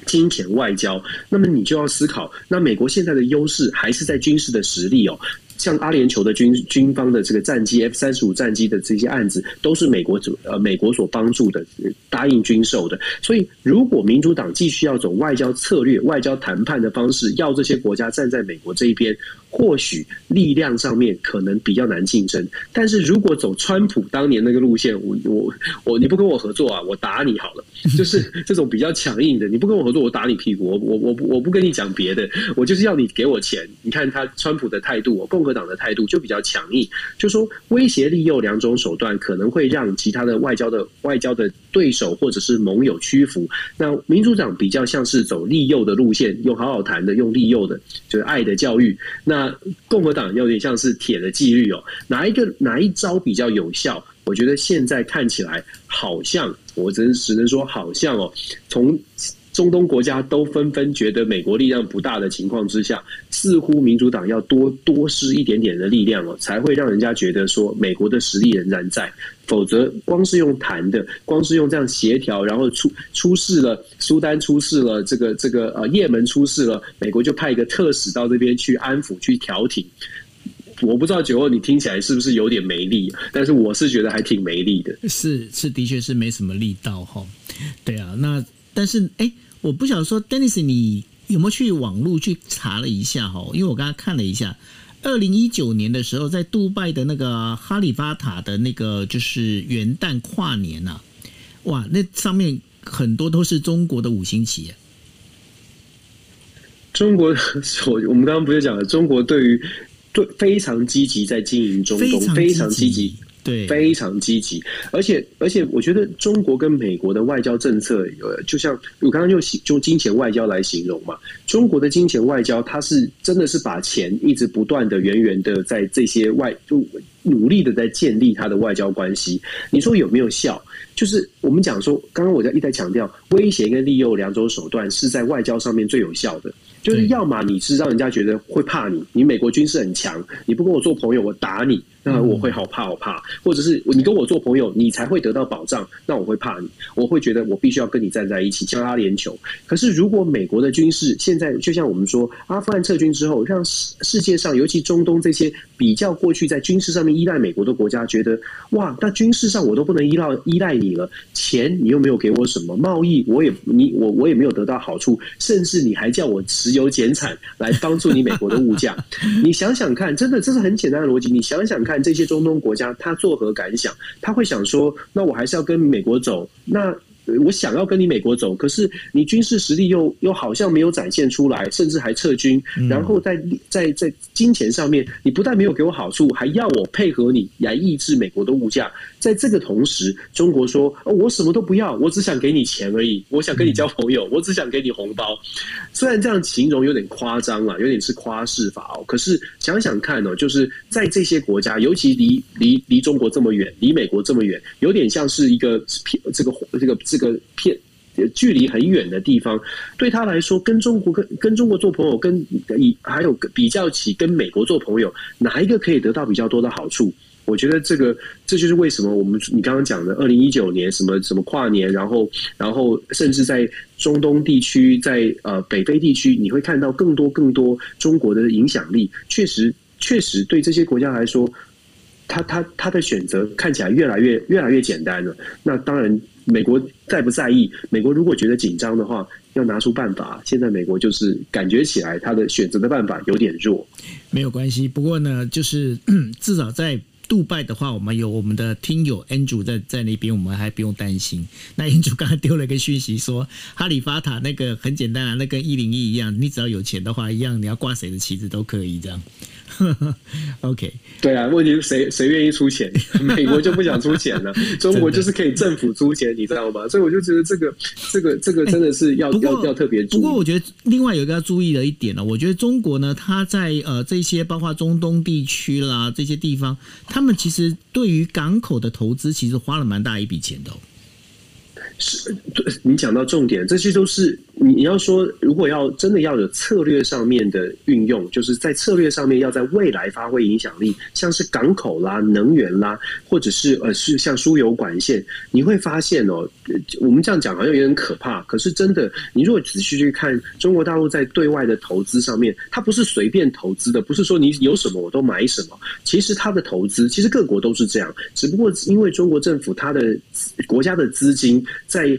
金钱外交，那么你就要思考，那美国现在的优势还是在军事的实力哦。像阿联酋的军军方的这个战机 F 三十五战机的这些案子，都是美国主呃美国所帮助的，答应军售的。所以，如果民主党继续要走外交策略、外交谈判的方式，要这些国家站在美国这一边。或许力量上面可能比较难竞争，但是如果走川普当年那个路线，我我我你不跟我合作啊，我打你好了，就是 这种比较强硬的，你不跟我合作，我打你屁股，我我我我不跟你讲别的，我就是要你给我钱。你看他川普的态度，我共和党的态度就比较强硬，就说威胁利诱两种手段可能会让其他的外交的外交的对手或者是盟友屈服。那民主党比较像是走利诱的路线，用好好谈的，用利诱的，就是爱的教育。那共和党有点像是铁的纪律哦，哪一个哪一招比较有效？我觉得现在看起来好像，我只能只能说好像哦，从。中东国家都纷纷觉得美国力量不大的情况之下，似乎民主党要多多施一点点的力量哦，才会让人家觉得说美国的实力仍然在。否则，光是用谈的，光是用这样协调，然后出出事了，苏丹出事了，这个这个呃，也门出事了，美国就派一个特使到这边去安抚、去调停。我不知道九欧你听起来是不是有点没力，但是我是觉得还挺没力的。是是，的确是没什么力道哈。对啊，那但是哎。我不晓得说，Dennis，你有没有去网络去查了一下哈？因为我刚刚看了一下，二零一九年的时候，在杜拜的那个哈利法塔的那个就是元旦跨年呐、啊，哇，那上面很多都是中国的五星旗。中国，我 我们刚刚不是讲了，中国对于对非常积极在经营中东，非常积极。对，非常积极，而且而且，我觉得中国跟美国的外交政策，呃，就像我刚刚用用金钱外交来形容嘛，中国的金钱外交，它是真的是把钱一直不断的、源源的在这些外就努力的在建立它的外交关系。你说有没有效？就是我们讲说，刚刚我在一再强调，威胁跟利诱两种手段是在外交上面最有效的。就是要么你是让人家觉得会怕你，你美国军事很强，你不跟我做朋友，我打你。那我会好怕好怕，或者是你跟我做朋友，你才会得到保障，那我会怕你，我会觉得我必须要跟你站在一起，叫阿联酋。可是如果美国的军事现在就像我们说，阿富汗撤军之后，让世世界上尤其中东这些比较过去在军事上面依赖美国的国家，觉得哇，那军事上我都不能依赖依赖你了，钱你又没有给我什么，贸易我也你我我也没有得到好处，甚至你还叫我石油减产来帮助你美国的物价，你想想看，真的这是很简单的逻辑，你想想看。看这些中东国家，他作何感想？他会想说：“那我还是要跟美国走。”那。我想要跟你美国走，可是你军事实力又又好像没有展现出来，甚至还撤军。然后在在在金钱上面，你不但没有给我好处，还要我配合你来抑制美国的物价。在这个同时，中国说：“哦，我什么都不要，我只想给你钱而已。我想跟你交朋友，我只想给你红包。”虽然这样形容有点夸张了，有点是夸饰法哦。可是想想看哦，就是在这些国家，尤其离离离中国这么远，离美国这么远，有点像是一个这个这个。这个这个片距离很远的地方，对他来说，跟中国跟跟中国做朋友，跟以还有比较起跟美国做朋友，哪一个可以得到比较多的好处？我觉得这个这就是为什么我们你刚刚讲的二零一九年什么什么跨年，然后然后甚至在中东地区，在呃北非地区，你会看到更多更多中国的影响力。确实确实对这些国家来说，他他他的选择看起来越来越越来越简单了。那当然。美国在不在意？美国如果觉得紧张的话，要拿出办法。现在美国就是感觉起来，他的选择的办法有点弱。没有关系，不过呢，就是至少在杜拜的话，我们有我们的听友 Andrew 在在那边，我们还不用担心。那 Andrew 刚才丢了一个讯息说，哈利法塔那个很简单啊，那跟一零一一样，你只要有钱的话，一样你要挂谁的旗子都可以这样。OK，对啊，问题是谁谁愿意出钱？美国就不想出钱了，中国就是可以政府出钱，你知道吗？所以我就觉得这个这个这个真的是要、欸、要要特别注意。不过我觉得另外有一个要注意的一点呢，我觉得中国呢，它在呃这些包括中东地区啦这些地方，他们其实对于港口的投资，其实花了蛮大一笔钱的、哦。是，对，你讲到重点，这些都是。你要说，如果要真的要有策略上面的运用，就是在策略上面要在未来发挥影响力，像是港口啦、能源啦，或者是呃是像输油管线，你会发现哦，我们这样讲好像有点可怕。可是真的，你如果仔细去看中国大陆在对外的投资上面，它不是随便投资的，不是说你有什么我都买什么。其实它的投资，其实各国都是这样，只不过因为中国政府它的国家的资金在。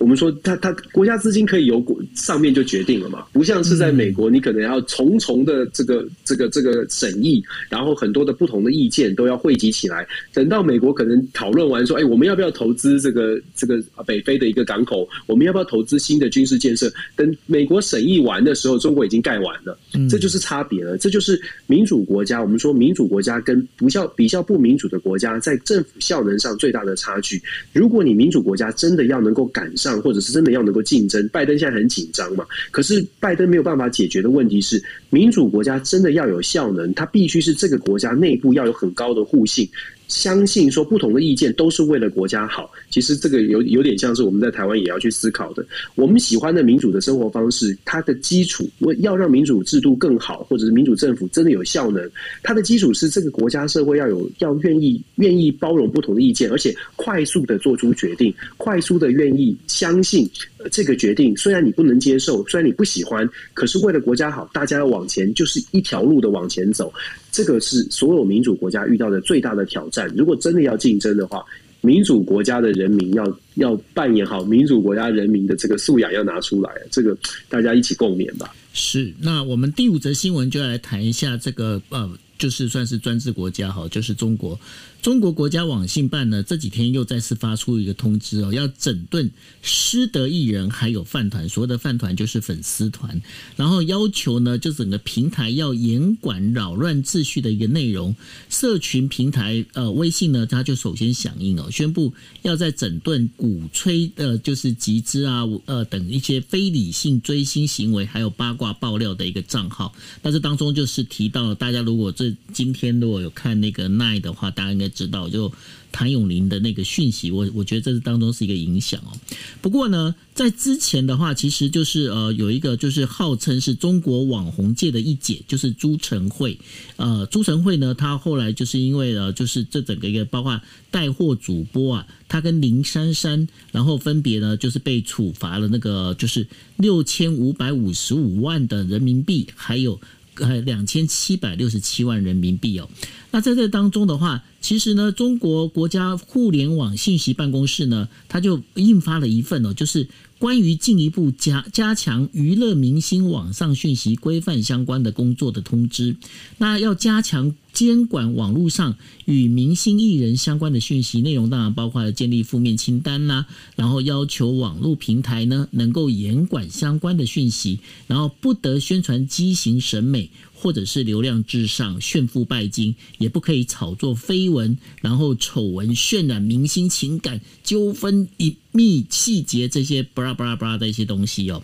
我们说他，他他国家资金可以由国上面就决定了嘛，不像是在美国，你可能要重重的这个这个这个审议，然后很多的不同的意见都要汇集起来。等到美国可能讨论完说，哎，我们要不要投资这个这个北非的一个港口？我们要不要投资新的军事建设？等美国审议完的时候，中国已经盖完了。这就是差别了，这就是民主国家。我们说民主国家跟不较比较不民主的国家在政府效能上最大的差距。如果你民主国家真的要能够赶上，或者是真的要能够竞争，拜登现在很紧张嘛。可是拜登没有办法解决的问题是，民主国家真的要有效能，它必须是这个国家内部要有很高的互信。相信说不同的意见都是为了国家好，其实这个有有点像是我们在台湾也要去思考的。我们喜欢的民主的生活方式，它的基础，我要让民主制度更好，或者是民主政府真的有效能，它的基础是这个国家社会要有要愿意愿意包容不同的意见，而且快速的做出决定，快速的愿意相信这个决定。虽然你不能接受，虽然你不喜欢，可是为了国家好，大家要往前，就是一条路的往前走。这个是所有民主国家遇到的最大的挑战。如果真的要竞争的话，民主国家的人民要要扮演好民主国家人民的这个素养要拿出来，这个大家一起共勉吧。是，那我们第五则新闻就要来谈一下这个呃，就是算是专制国家哈，就是中国。中国国家网信办呢，这几天又再次发出一个通知哦，要整顿失德艺人还有饭团，所谓的饭团就是粉丝团，然后要求呢，就整个平台要严管扰乱秩序的一个内容。社群平台呃，微信呢，它就首先响应哦，宣布要在整顿鼓吹的，就是集资啊，呃等一些非理性追星行为，还有八卦爆料的一个账号。但是当中就是提到了，大家如果这今天如果有看那个 Nine 的话，大家应该。知道，就谭咏麟的那个讯息，我我觉得这是当中是一个影响哦。不过呢，在之前的话，其实就是呃有一个就是号称是中国网红界的一姐，就是朱晨慧。呃，朱晨慧呢，她后来就是因为呃就是这整个一个包括带货主播啊，她跟林珊珊，然后分别呢就是被处罚了那个就是六千五百五十五万的人民币，还有。呃，两千七百六十七万人民币哦。那在这当中的话，其实呢，中国国家互联网信息办公室呢，它就印发了一份哦，就是关于进一步加加强娱乐明星网上讯息规范相关的工作的通知。那要加强监管网络上与明星艺人相关的讯息内容，当然包括建立负面清单啦，然后要求网络平台呢能够严管相关的讯息，然后不得宣传畸形审美。或者是流量至上、炫富拜金，也不可以炒作绯闻，然后丑闻渲染明星情感纠纷隐秘细节这些巴拉巴拉巴拉的一些东西哦，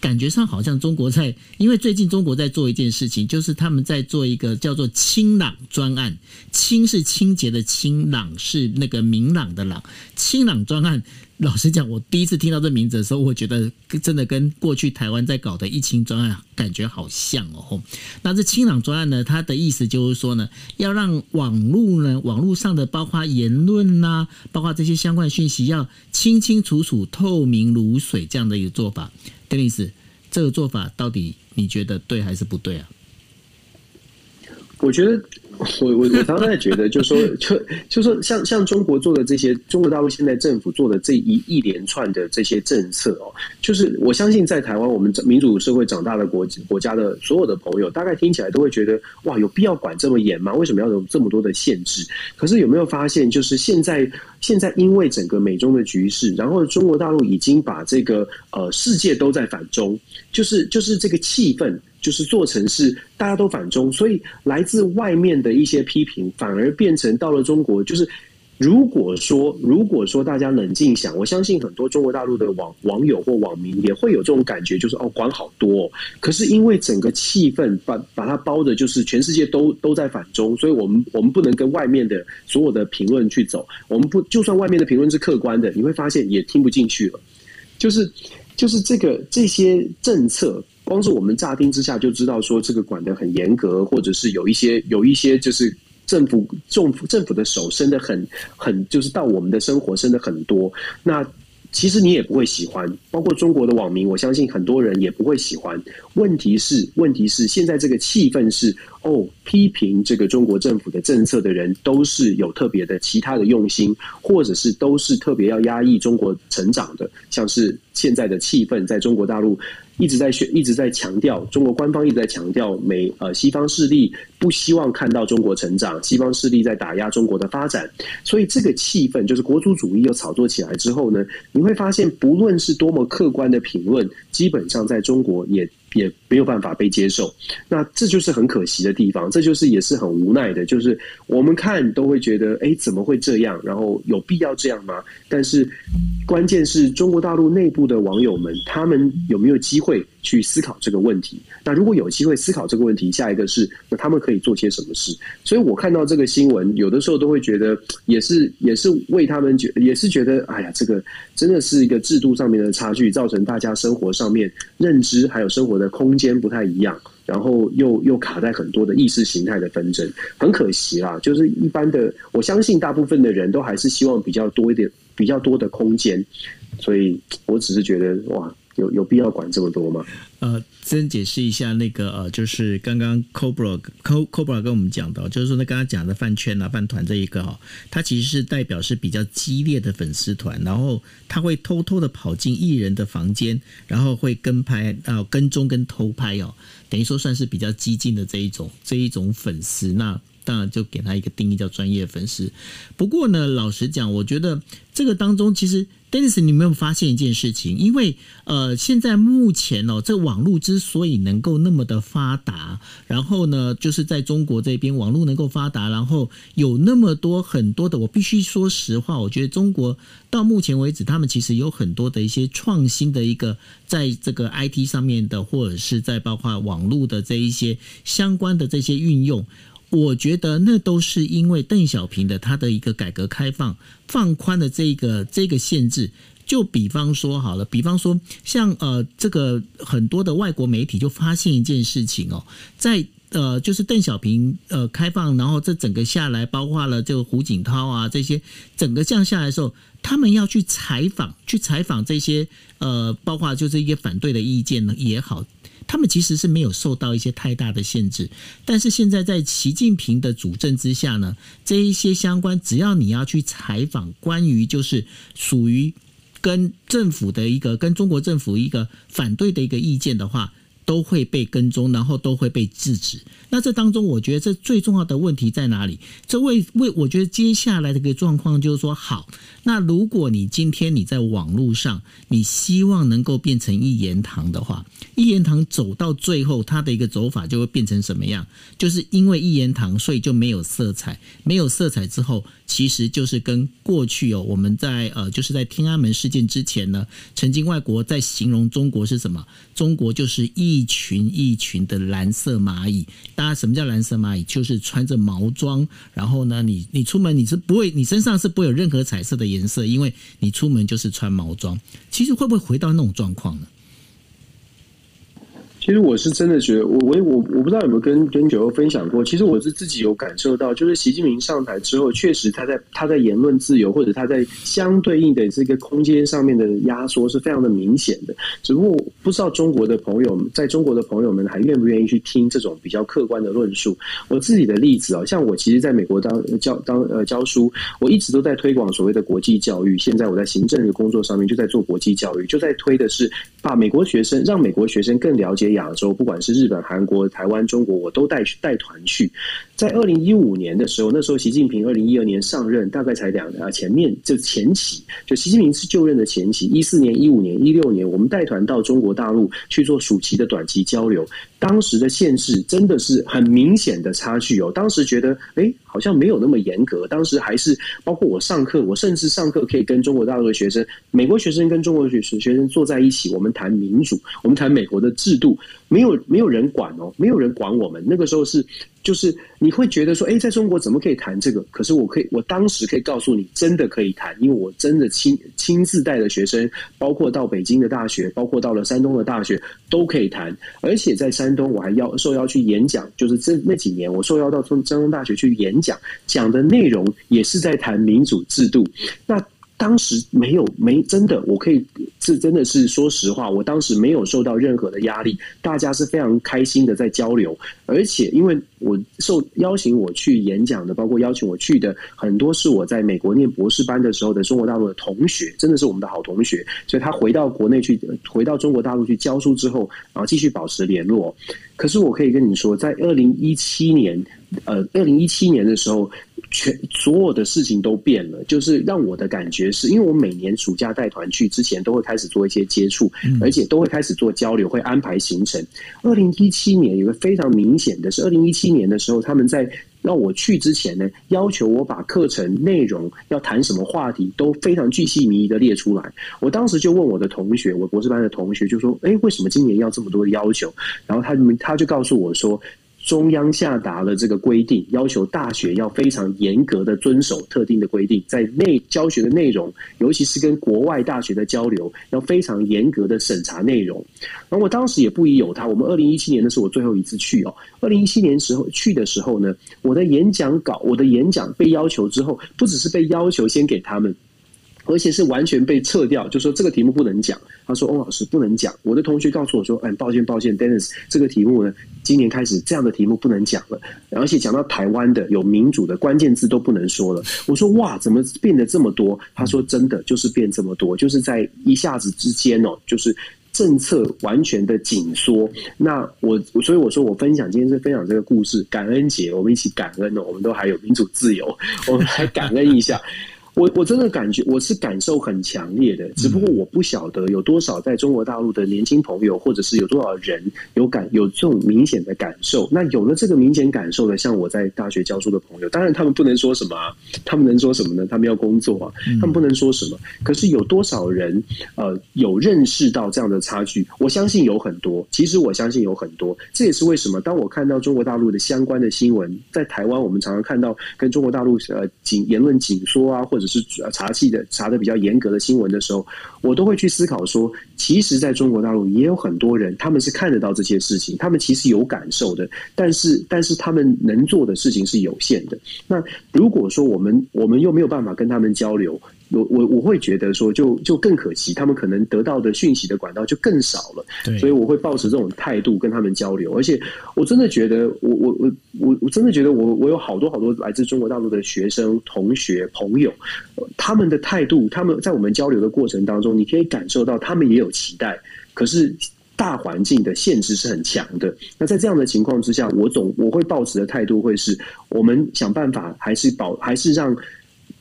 感觉上好像中国在，因为最近中国在做一件事情，就是他们在做一个叫做“清朗”专案，“清”是清洁的“清”，“朗”是那个明朗的“朗”，“清朗”专案。老实讲，我第一次听到这名字的时候，我觉得真的跟过去台湾在搞的疫情专案感觉好像哦。那这清朗专案呢，它的意思就是说呢，要让网络呢，网络上的包括言论呐，包括这些相关讯息，要清清楚楚、透明如水这样的一个做法。邓律师，这个做法到底你觉得对还是不对啊？我觉得。我我我常常在觉得，就是说，就就说像像中国做的这些，中国大陆现在政府做的这一一连串的这些政策哦，就是我相信在台湾我们民主社会长大的国国家的所有的朋友，大概听起来都会觉得，哇，有必要管这么严吗？为什么要有这么多的限制？可是有没有发现，就是现在现在因为整个美中的局势，然后中国大陆已经把这个呃世界都在反中，就是就是这个气氛。就是做成是大家都反中，所以来自外面的一些批评，反而变成到了中国。就是如果说，如果说大家冷静想，我相信很多中国大陆的网网友或网民也会有这种感觉，就是哦，管好多。可是因为整个气氛把把它包的，就是全世界都都在反中，所以我们我们不能跟外面的所有的评论去走。我们不就算外面的评论是客观的，你会发现也听不进去了。就是就是这个这些政策。光是我们乍听之下就知道说这个管得很严格，或者是有一些有一些就是政府政府政府的手伸得很很就是到我们的生活伸得很多，那其实你也不会喜欢，包括中国的网民，我相信很多人也不会喜欢。问题是问题是现在这个气氛是哦，批评这个中国政府的政策的人都是有特别的其他的用心，或者是都是特别要压抑中国成长的，像是现在的气氛在中国大陆。一直在宣，一直在强调，中国官方一直在强调，美呃西方势力不希望看到中国成长，西方势力在打压中国的发展，所以这个气氛就是国族主义又炒作起来之后呢，你会发现，不论是多么客观的评论，基本上在中国也。也没有办法被接受，那这就是很可惜的地方，这就是也是很无奈的，就是我们看都会觉得，哎，怎么会这样？然后有必要这样吗？但是关键是中国大陆内部的网友们，他们有没有机会去思考这个问题？那如果有机会思考这个问题，下一个是那他们可以做些什么事？所以我看到这个新闻，有的时候都会觉得，也是也是为他们觉，也是觉得，哎呀，这个真的是一个制度上面的差距，造成大家生活上面认知还有生活的空间不太一样，然后又又卡在很多的意识形态的纷争，很可惜啦。就是一般的，我相信大部分的人都还是希望比较多一点，比较多的空间。所以我只是觉得，哇。有有必要管这么多吗？呃，先解释一下那个呃，就是刚刚 Cobra Cobra 跟我们讲到，就是说那刚刚讲的饭圈啊、饭团这一个哈，它其实是代表是比较激烈的粉丝团，然后他会偷偷的跑进艺人的房间，然后会跟拍啊、跟踪跟偷拍哦，等于说算是比较激进的这一种这一种粉丝那。当然，就给他一个定义叫专业粉丝。不过呢，老实讲，我觉得这个当中，其实 Dennis，你有没有发现一件事情？因为呃，现在目前哦，这网络之所以能够那么的发达，然后呢，就是在中国这边网络能够发达，然后有那么多很多的，我必须说实话，我觉得中国到目前为止，他们其实有很多的一些创新的一个，在这个 IT 上面的，或者是在包括网络的这一些相关的这些运用。我觉得那都是因为邓小平的他的一个改革开放放宽的这个这个限制。就比方说好了，比方说像呃这个很多的外国媒体就发现一件事情哦，在呃就是邓小平呃开放，然后这整个下来，包括了这个胡锦涛啊这些整个这样下来的时候，他们要去采访，去采访这些呃包括就是一些反对的意见呢也好，他们其实是没有受到一些太大的限制。但是现在在习近平的主政之下呢，这一些相关只要你要去采访关于就是属于。跟政府的一个跟中国政府一个反对的一个意见的话，都会被跟踪，然后都会被制止。那这当中，我觉得这最重要的问题在哪里？这为为我觉得接下来的一个状况就是说，好，那如果你今天你在网络上，你希望能够变成一言堂的话，一言堂走到最后，它的一个走法就会变成什么样？就是因为一言堂，所以就没有色彩，没有色彩之后，其实就是跟过去哦，我们在呃，就是在天安门事件之前呢，曾经外国在形容中国是什么？中国就是一。群一群的蓝色蚂蚁，大家什么叫蓝色蚂蚁？就是穿着毛装，然后呢，你你出门你是不会，你身上是不会有任何彩色的颜颜色，因为你出门就是穿毛装。其实会不会回到那种状况呢？其实我是真的觉得，我我我我不知道有没有跟跟九欧分享过。其实我是自己有感受到，就是习近平上台之后，确实他在他在言论自由或者他在相对应的这个空间上面的压缩是非常的明显的。只不过不知道中国的朋友，在中国的朋友们还愿不愿意去听这种比较客观的论述。我自己的例子啊，像我其实在美国当教当呃教书，我一直都在推广所谓的国际教育。现在我在行政的工作上面就在做国际教育，就在推的是把美国学生让美国学生更了解。亚洲，不管是日本、韩国、台湾、中国，我都带去带团去。在二零一五年的时候，那时候习近平二零一二年上任，大概才两啊前面就前期，就习近平是就任的前期，一四年、一五年、一六年，我们带团到中国大陆去做暑期的短期交流。当时的限制真的是很明显的差距哦。当时觉得，哎，好像没有那么严格。当时还是包括我上课，我甚至上课可以跟中国大陆的学生、美国学生跟中国学学学生坐在一起，我们谈民主，我们谈美国的制度，没有没有人管哦，没有人管我们。那个时候是。就是你会觉得说，哎，在中国怎么可以谈这个？可是我可以，我当时可以告诉你，真的可以谈，因为我真的亲亲自带的学生，包括到北京的大学，包括到了山东的大学，都可以谈。而且在山东，我还要受邀去演讲，就是这那几年，我受邀到中山东大学去演讲，讲的内容也是在谈民主制度。那。当时没有没真的，我可以是真的是说实话，我当时没有受到任何的压力，大家是非常开心的在交流，而且因为我受邀请我去演讲的，包括邀请我去的很多是我在美国念博士班的时候的中国大陆的同学，真的是我们的好同学，所以他回到国内去，回到中国大陆去教书之后，然后继续保持联络。可是我可以跟你说，在二零一七年，呃，二零一七年的时候。全所有的事情都变了，就是让我的感觉是，因为我每年暑假带团去之前，都会开始做一些接触，而且都会开始做交流，会安排行程。二零一七年有个非常明显的是，二零一七年的时候，他们在让我去之前呢，要求我把课程内容要谈什么话题都非常巨细靡遗的列出来。我当时就问我的同学，我博士班的同学就说：“哎，为什么今年要这么多的要求？”然后他们他就告诉我说。中央下达了这个规定，要求大学要非常严格的遵守特定的规定，在内教学的内容，尤其是跟国外大学的交流，要非常严格的审查内容。然后我当时也不疑有他，我们二零一七年那是我最后一次去哦。二零一七年时候去的时候呢，我的演讲稿，我的演讲被要求之后，不只是被要求先给他们。而且是完全被撤掉，就说这个题目不能讲。他说：“欧老师不能讲。”我的同学告诉我说：“哎，抱歉，抱歉，Dennis，这个题目呢，今年开始这样的题目不能讲了。而且讲到台湾的有民主的关键字都不能说了。”我说：“哇，怎么变得这么多？”他说：“真的就是变这么多，就是在一下子之间哦，就是政策完全的紧缩。”那我所以我说我分享今天是分享这个故事，感恩节，我们一起感恩哦，我们都还有民主自由，我们来感恩一下。我我真的感觉我是感受很强烈的，只不过我不晓得有多少在中国大陆的年轻朋友，或者是有多少人有感有这种明显的感受。那有了这个明显感受的，像我在大学教书的朋友，当然他们不能说什么啊，他们能说什么呢？他们要工作啊，他们不能说什么。可是有多少人呃有认识到这样的差距？我相信有很多。其实我相信有很多。这也是为什么当我看到中国大陆的相关的新闻，在台湾我们常常看到跟中国大陆呃紧言论紧缩啊，或者是查细的查的比较严格的新闻的时候，我都会去思考说，其实在中国大陆也有很多人，他们是看得到这些事情，他们其实有感受的，但是但是他们能做的事情是有限的。那如果说我们我们又没有办法跟他们交流。我我我会觉得说就，就就更可惜，他们可能得到的讯息的管道就更少了。对，所以我会抱持这种态度跟他们交流。而且，我真的觉得我，我我我我我真的觉得我，我我有好多好多来自中国大陆的学生、同学、朋友，他们的态度，他们在我们交流的过程当中，你可以感受到他们也有期待。可是，大环境的限制是很强的。那在这样的情况之下，我总我会抱持的态度会是，我们想办法还是保，还是让。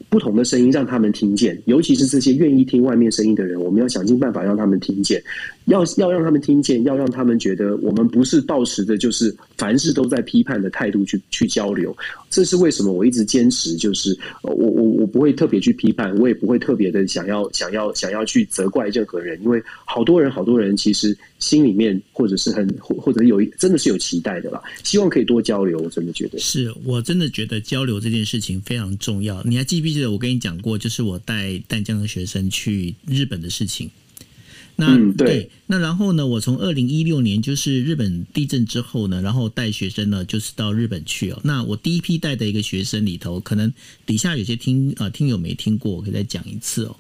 不同的声音让他们听见，尤其是这些愿意听外面声音的人，我们要想尽办法让他们听见，要要让他们听见，要让他们觉得我们不是抱持的，就是凡事都在批判的态度去去交流。这是为什么我一直坚持，就是我我我不会特别去批判，我也不会特别的想要想要想要去责怪任何人，因为好多人好多人其实心里面或者是很或或者有真的是有期待的啦，希望可以多交流。我真的觉得是我真的觉得交流这件事情非常重要。你还记不记得我跟你讲过，就是我带淡江的学生去日本的事情？那、嗯、对，对，那然后呢？我从二零一六年就是日本地震之后呢，然后带学生呢，就是到日本去哦。那我第一批带的一个学生里头，可能底下有些听啊听友没听过，我可以再讲一次哦。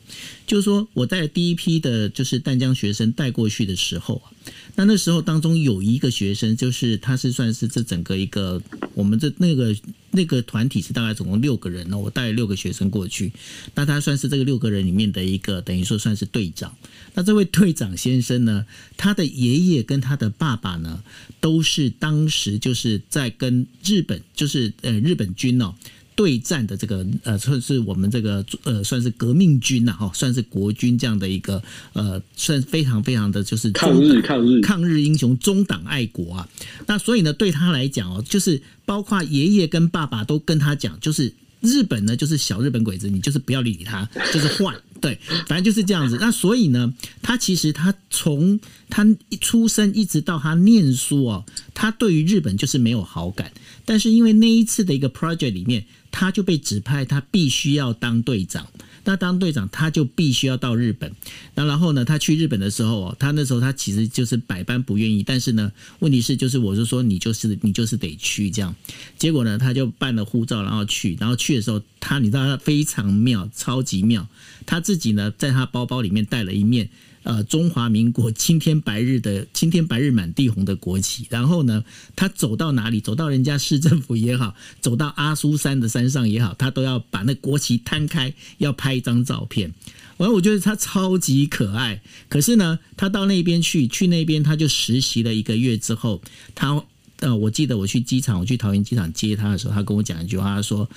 就是说我带第一批的，就是淡江学生带过去的时候啊，那那时候当中有一个学生，就是他是算是这整个一个我们这那个那个团体是大概总共六个人呢，我带了六个学生过去，那他算是这个六个人里面的一个，等于说算是队长。那这位队长先生呢，他的爷爷跟他的爸爸呢，都是当时就是在跟日本，就是呃日本军哦对战的这个呃算是我们这个呃算是革命军呐哈，算是国军这样的一个呃算非常非常的就是抗日抗日抗日英雄忠党爱国啊。那所以呢，对他来讲哦，就是包括爷爷跟爸爸都跟他讲，就是日本呢就是小日本鬼子，你就是不要理他，就是换。对，反正就是这样子。那所以呢，他其实他从他一出生一直到他念书哦，他对于日本就是没有好感。但是因为那一次的一个 project 里面，他就被指派，他必须要当队长。那当队长，他就必须要到日本。那然后呢，他去日本的时候，他那时候他其实就是百般不愿意。但是呢，问题是就是我就说你就是你就是得去这样。结果呢，他就办了护照，然后去。然后去的时候，他你知道他非常妙，超级妙。他自己呢，在他包包里面带了一面。呃，中华民国青天白日的青天白日满地红的国旗，然后呢，他走到哪里，走到人家市政府也好，走到阿苏山的山上也好，他都要把那国旗摊开，要拍一张照片。完，我觉得他超级可爱。可是呢，他到那边去，去那边他就实习了一个月之后，他呃，我记得我去机场，我去桃园机场接他的时候，他跟我讲一句话，他说：“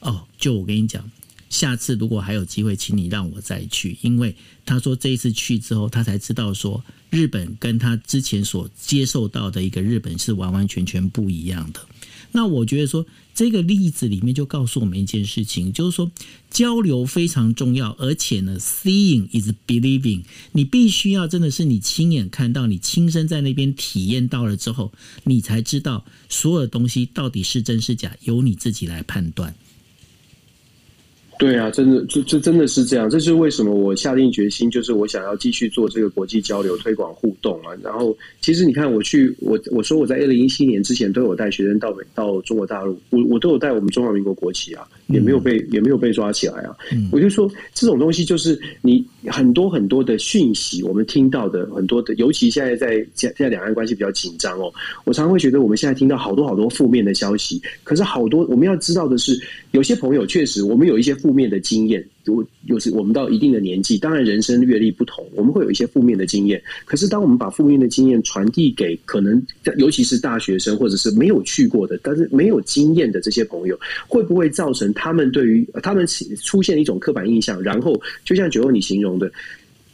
哦，就我跟你讲。”下次如果还有机会，请你让我再去，因为他说这一次去之后，他才知道说日本跟他之前所接受到的一个日本是完完全全不一样的。那我觉得说这个例子里面就告诉我们一件事情，就是说交流非常重要，而且呢，seeing is believing，你必须要真的是你亲眼看到，你亲身在那边体验到了之后，你才知道所有的东西到底是真是假，由你自己来判断。对啊，真的，这这真的是这样。这是为什么我下定决心，就是我想要继续做这个国际交流、推广互动啊。然后，其实你看，我去我我说我在二零一七年之前都有带学生到美到中国大陆，我我都有带我们中华民国国旗啊，也没有被也没有被抓起来啊。我就说这种东西就是你很多很多的讯息，我们听到的很多的，尤其现在在现在两岸关系比较紧张哦，我常常会觉得我们现在听到好多好多负面的消息，可是好多我们要知道的是，有些朋友确实我们有一些负。负面的经验，如有时我们到一定的年纪，当然人生阅历不同，我们会有一些负面的经验。可是当我们把负面的经验传递给可能尤其是大学生或者是没有去过的，但是没有经验的这些朋友，会不会造成他们对于他们出现一种刻板印象？然后就像九欧你形容的。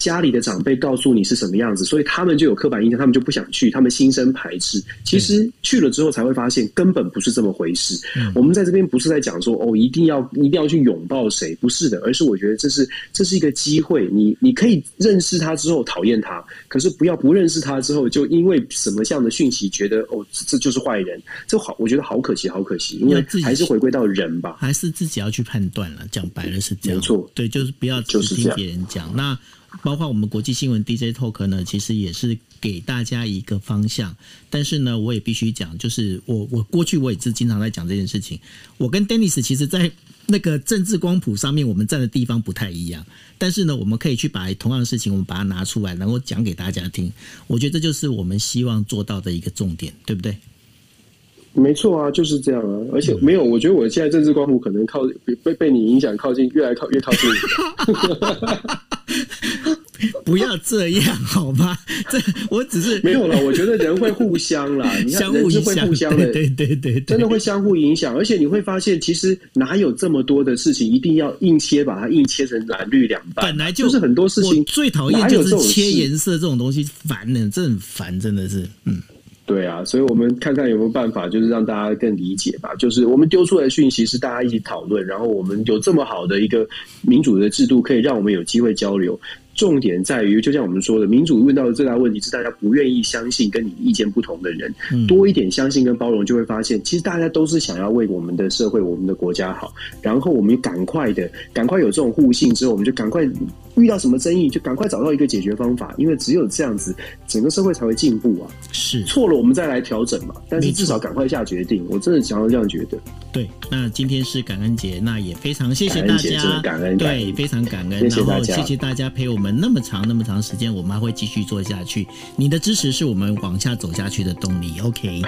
家里的长辈告诉你是什么样子，所以他们就有刻板印象，他们就不想去，他们心生排斥。其实去了之后才会发现，根本不是这么回事。嗯、我们在这边不是在讲说哦，一定要一定要去拥抱谁，不是的，而是我觉得这是这是一个机会，你你可以认识他之后讨厌他，可是不要不认识他之后就因为什么样的讯息觉得哦这就是坏人，这好，我觉得好可惜，好可惜，因为还是回归到人吧，还是自己要去判断了。讲白了是这样，没错，对，就是不要只听别人讲那。包括我们国际新闻 DJ Talk 呢，其实也是给大家一个方向。但是呢，我也必须讲，就是我我过去我也是经常在讲这件事情。我跟 Dennis 其实，在那个政治光谱上面，我们站的地方不太一样。但是呢，我们可以去把同样的事情，我们把它拿出来，然后讲给大家听。我觉得这就是我们希望做到的一个重点，对不对？没错啊，就是这样啊。而且没有，我觉得我现在政治光谱可能靠被被你影响，靠近越来靠越靠近。不要这样好吗？这我只是没有了。我觉得人会互相啦，你看相互影响，人是会互相的，对对对，对，真的会相互影响。而且你会发现，其实哪有这么多的事情一定要硬切，把它硬切成蓝绿两半？本来就，就是很多事情最讨厌就是切颜色这种东西，烦呢，这很烦，真的是，嗯。对啊，所以我们看看有没有办法，就是让大家更理解吧。就是我们丢出来的讯息是大家一起讨论，然后我们有这么好的一个民主的制度，可以让我们有机会交流。重点在于，就像我们说的，民主问到的最大问题是大家不愿意相信跟你意见不同的人，多一点相信跟包容，就会发现其实大家都是想要为我们的社会、我们的国家好。然后我们赶快的，赶快有这种互信之后，我们就赶快遇到什么争议，就赶快找到一个解决方法。因为只有这样子，整个社会才会进步啊。是错了，我们再来调整嘛。但是至少赶快下决定。我真的想要这样觉得。对，那今天是感恩节，那也非常谢谢大家，感恩，感恩对，非常感恩，谢谢大家，谢谢大家陪我们那么长那么长时间，我们还会继续做下去。你的支持是我们往下走下去的动力。OK，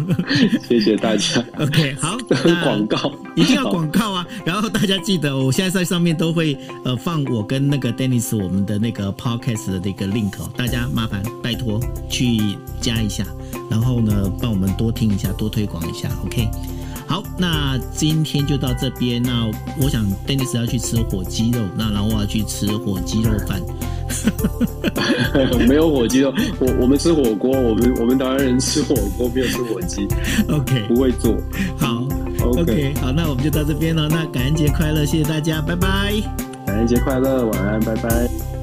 谢谢大家。OK，好，广告一定要广告啊！然后大家记得，我现在在上面都会呃放我跟那个 Dennis 我们的那个 Podcast 的那个 link，大家麻烦拜托去加一下，然后呢帮我们多听一下，多推广一下。OK。好，那今天就到这边。那我想，Dennis 要去吃火鸡肉，那然后我要去吃火鸡肉饭。没有火鸡肉，我我们吃火锅，我们我们台湾人吃火锅，没有吃火鸡。OK，不会做。好，OK，, okay 好，那我们就到这边了。那感恩节快乐，谢谢大家，拜拜。感恩节快乐，晚安，拜拜。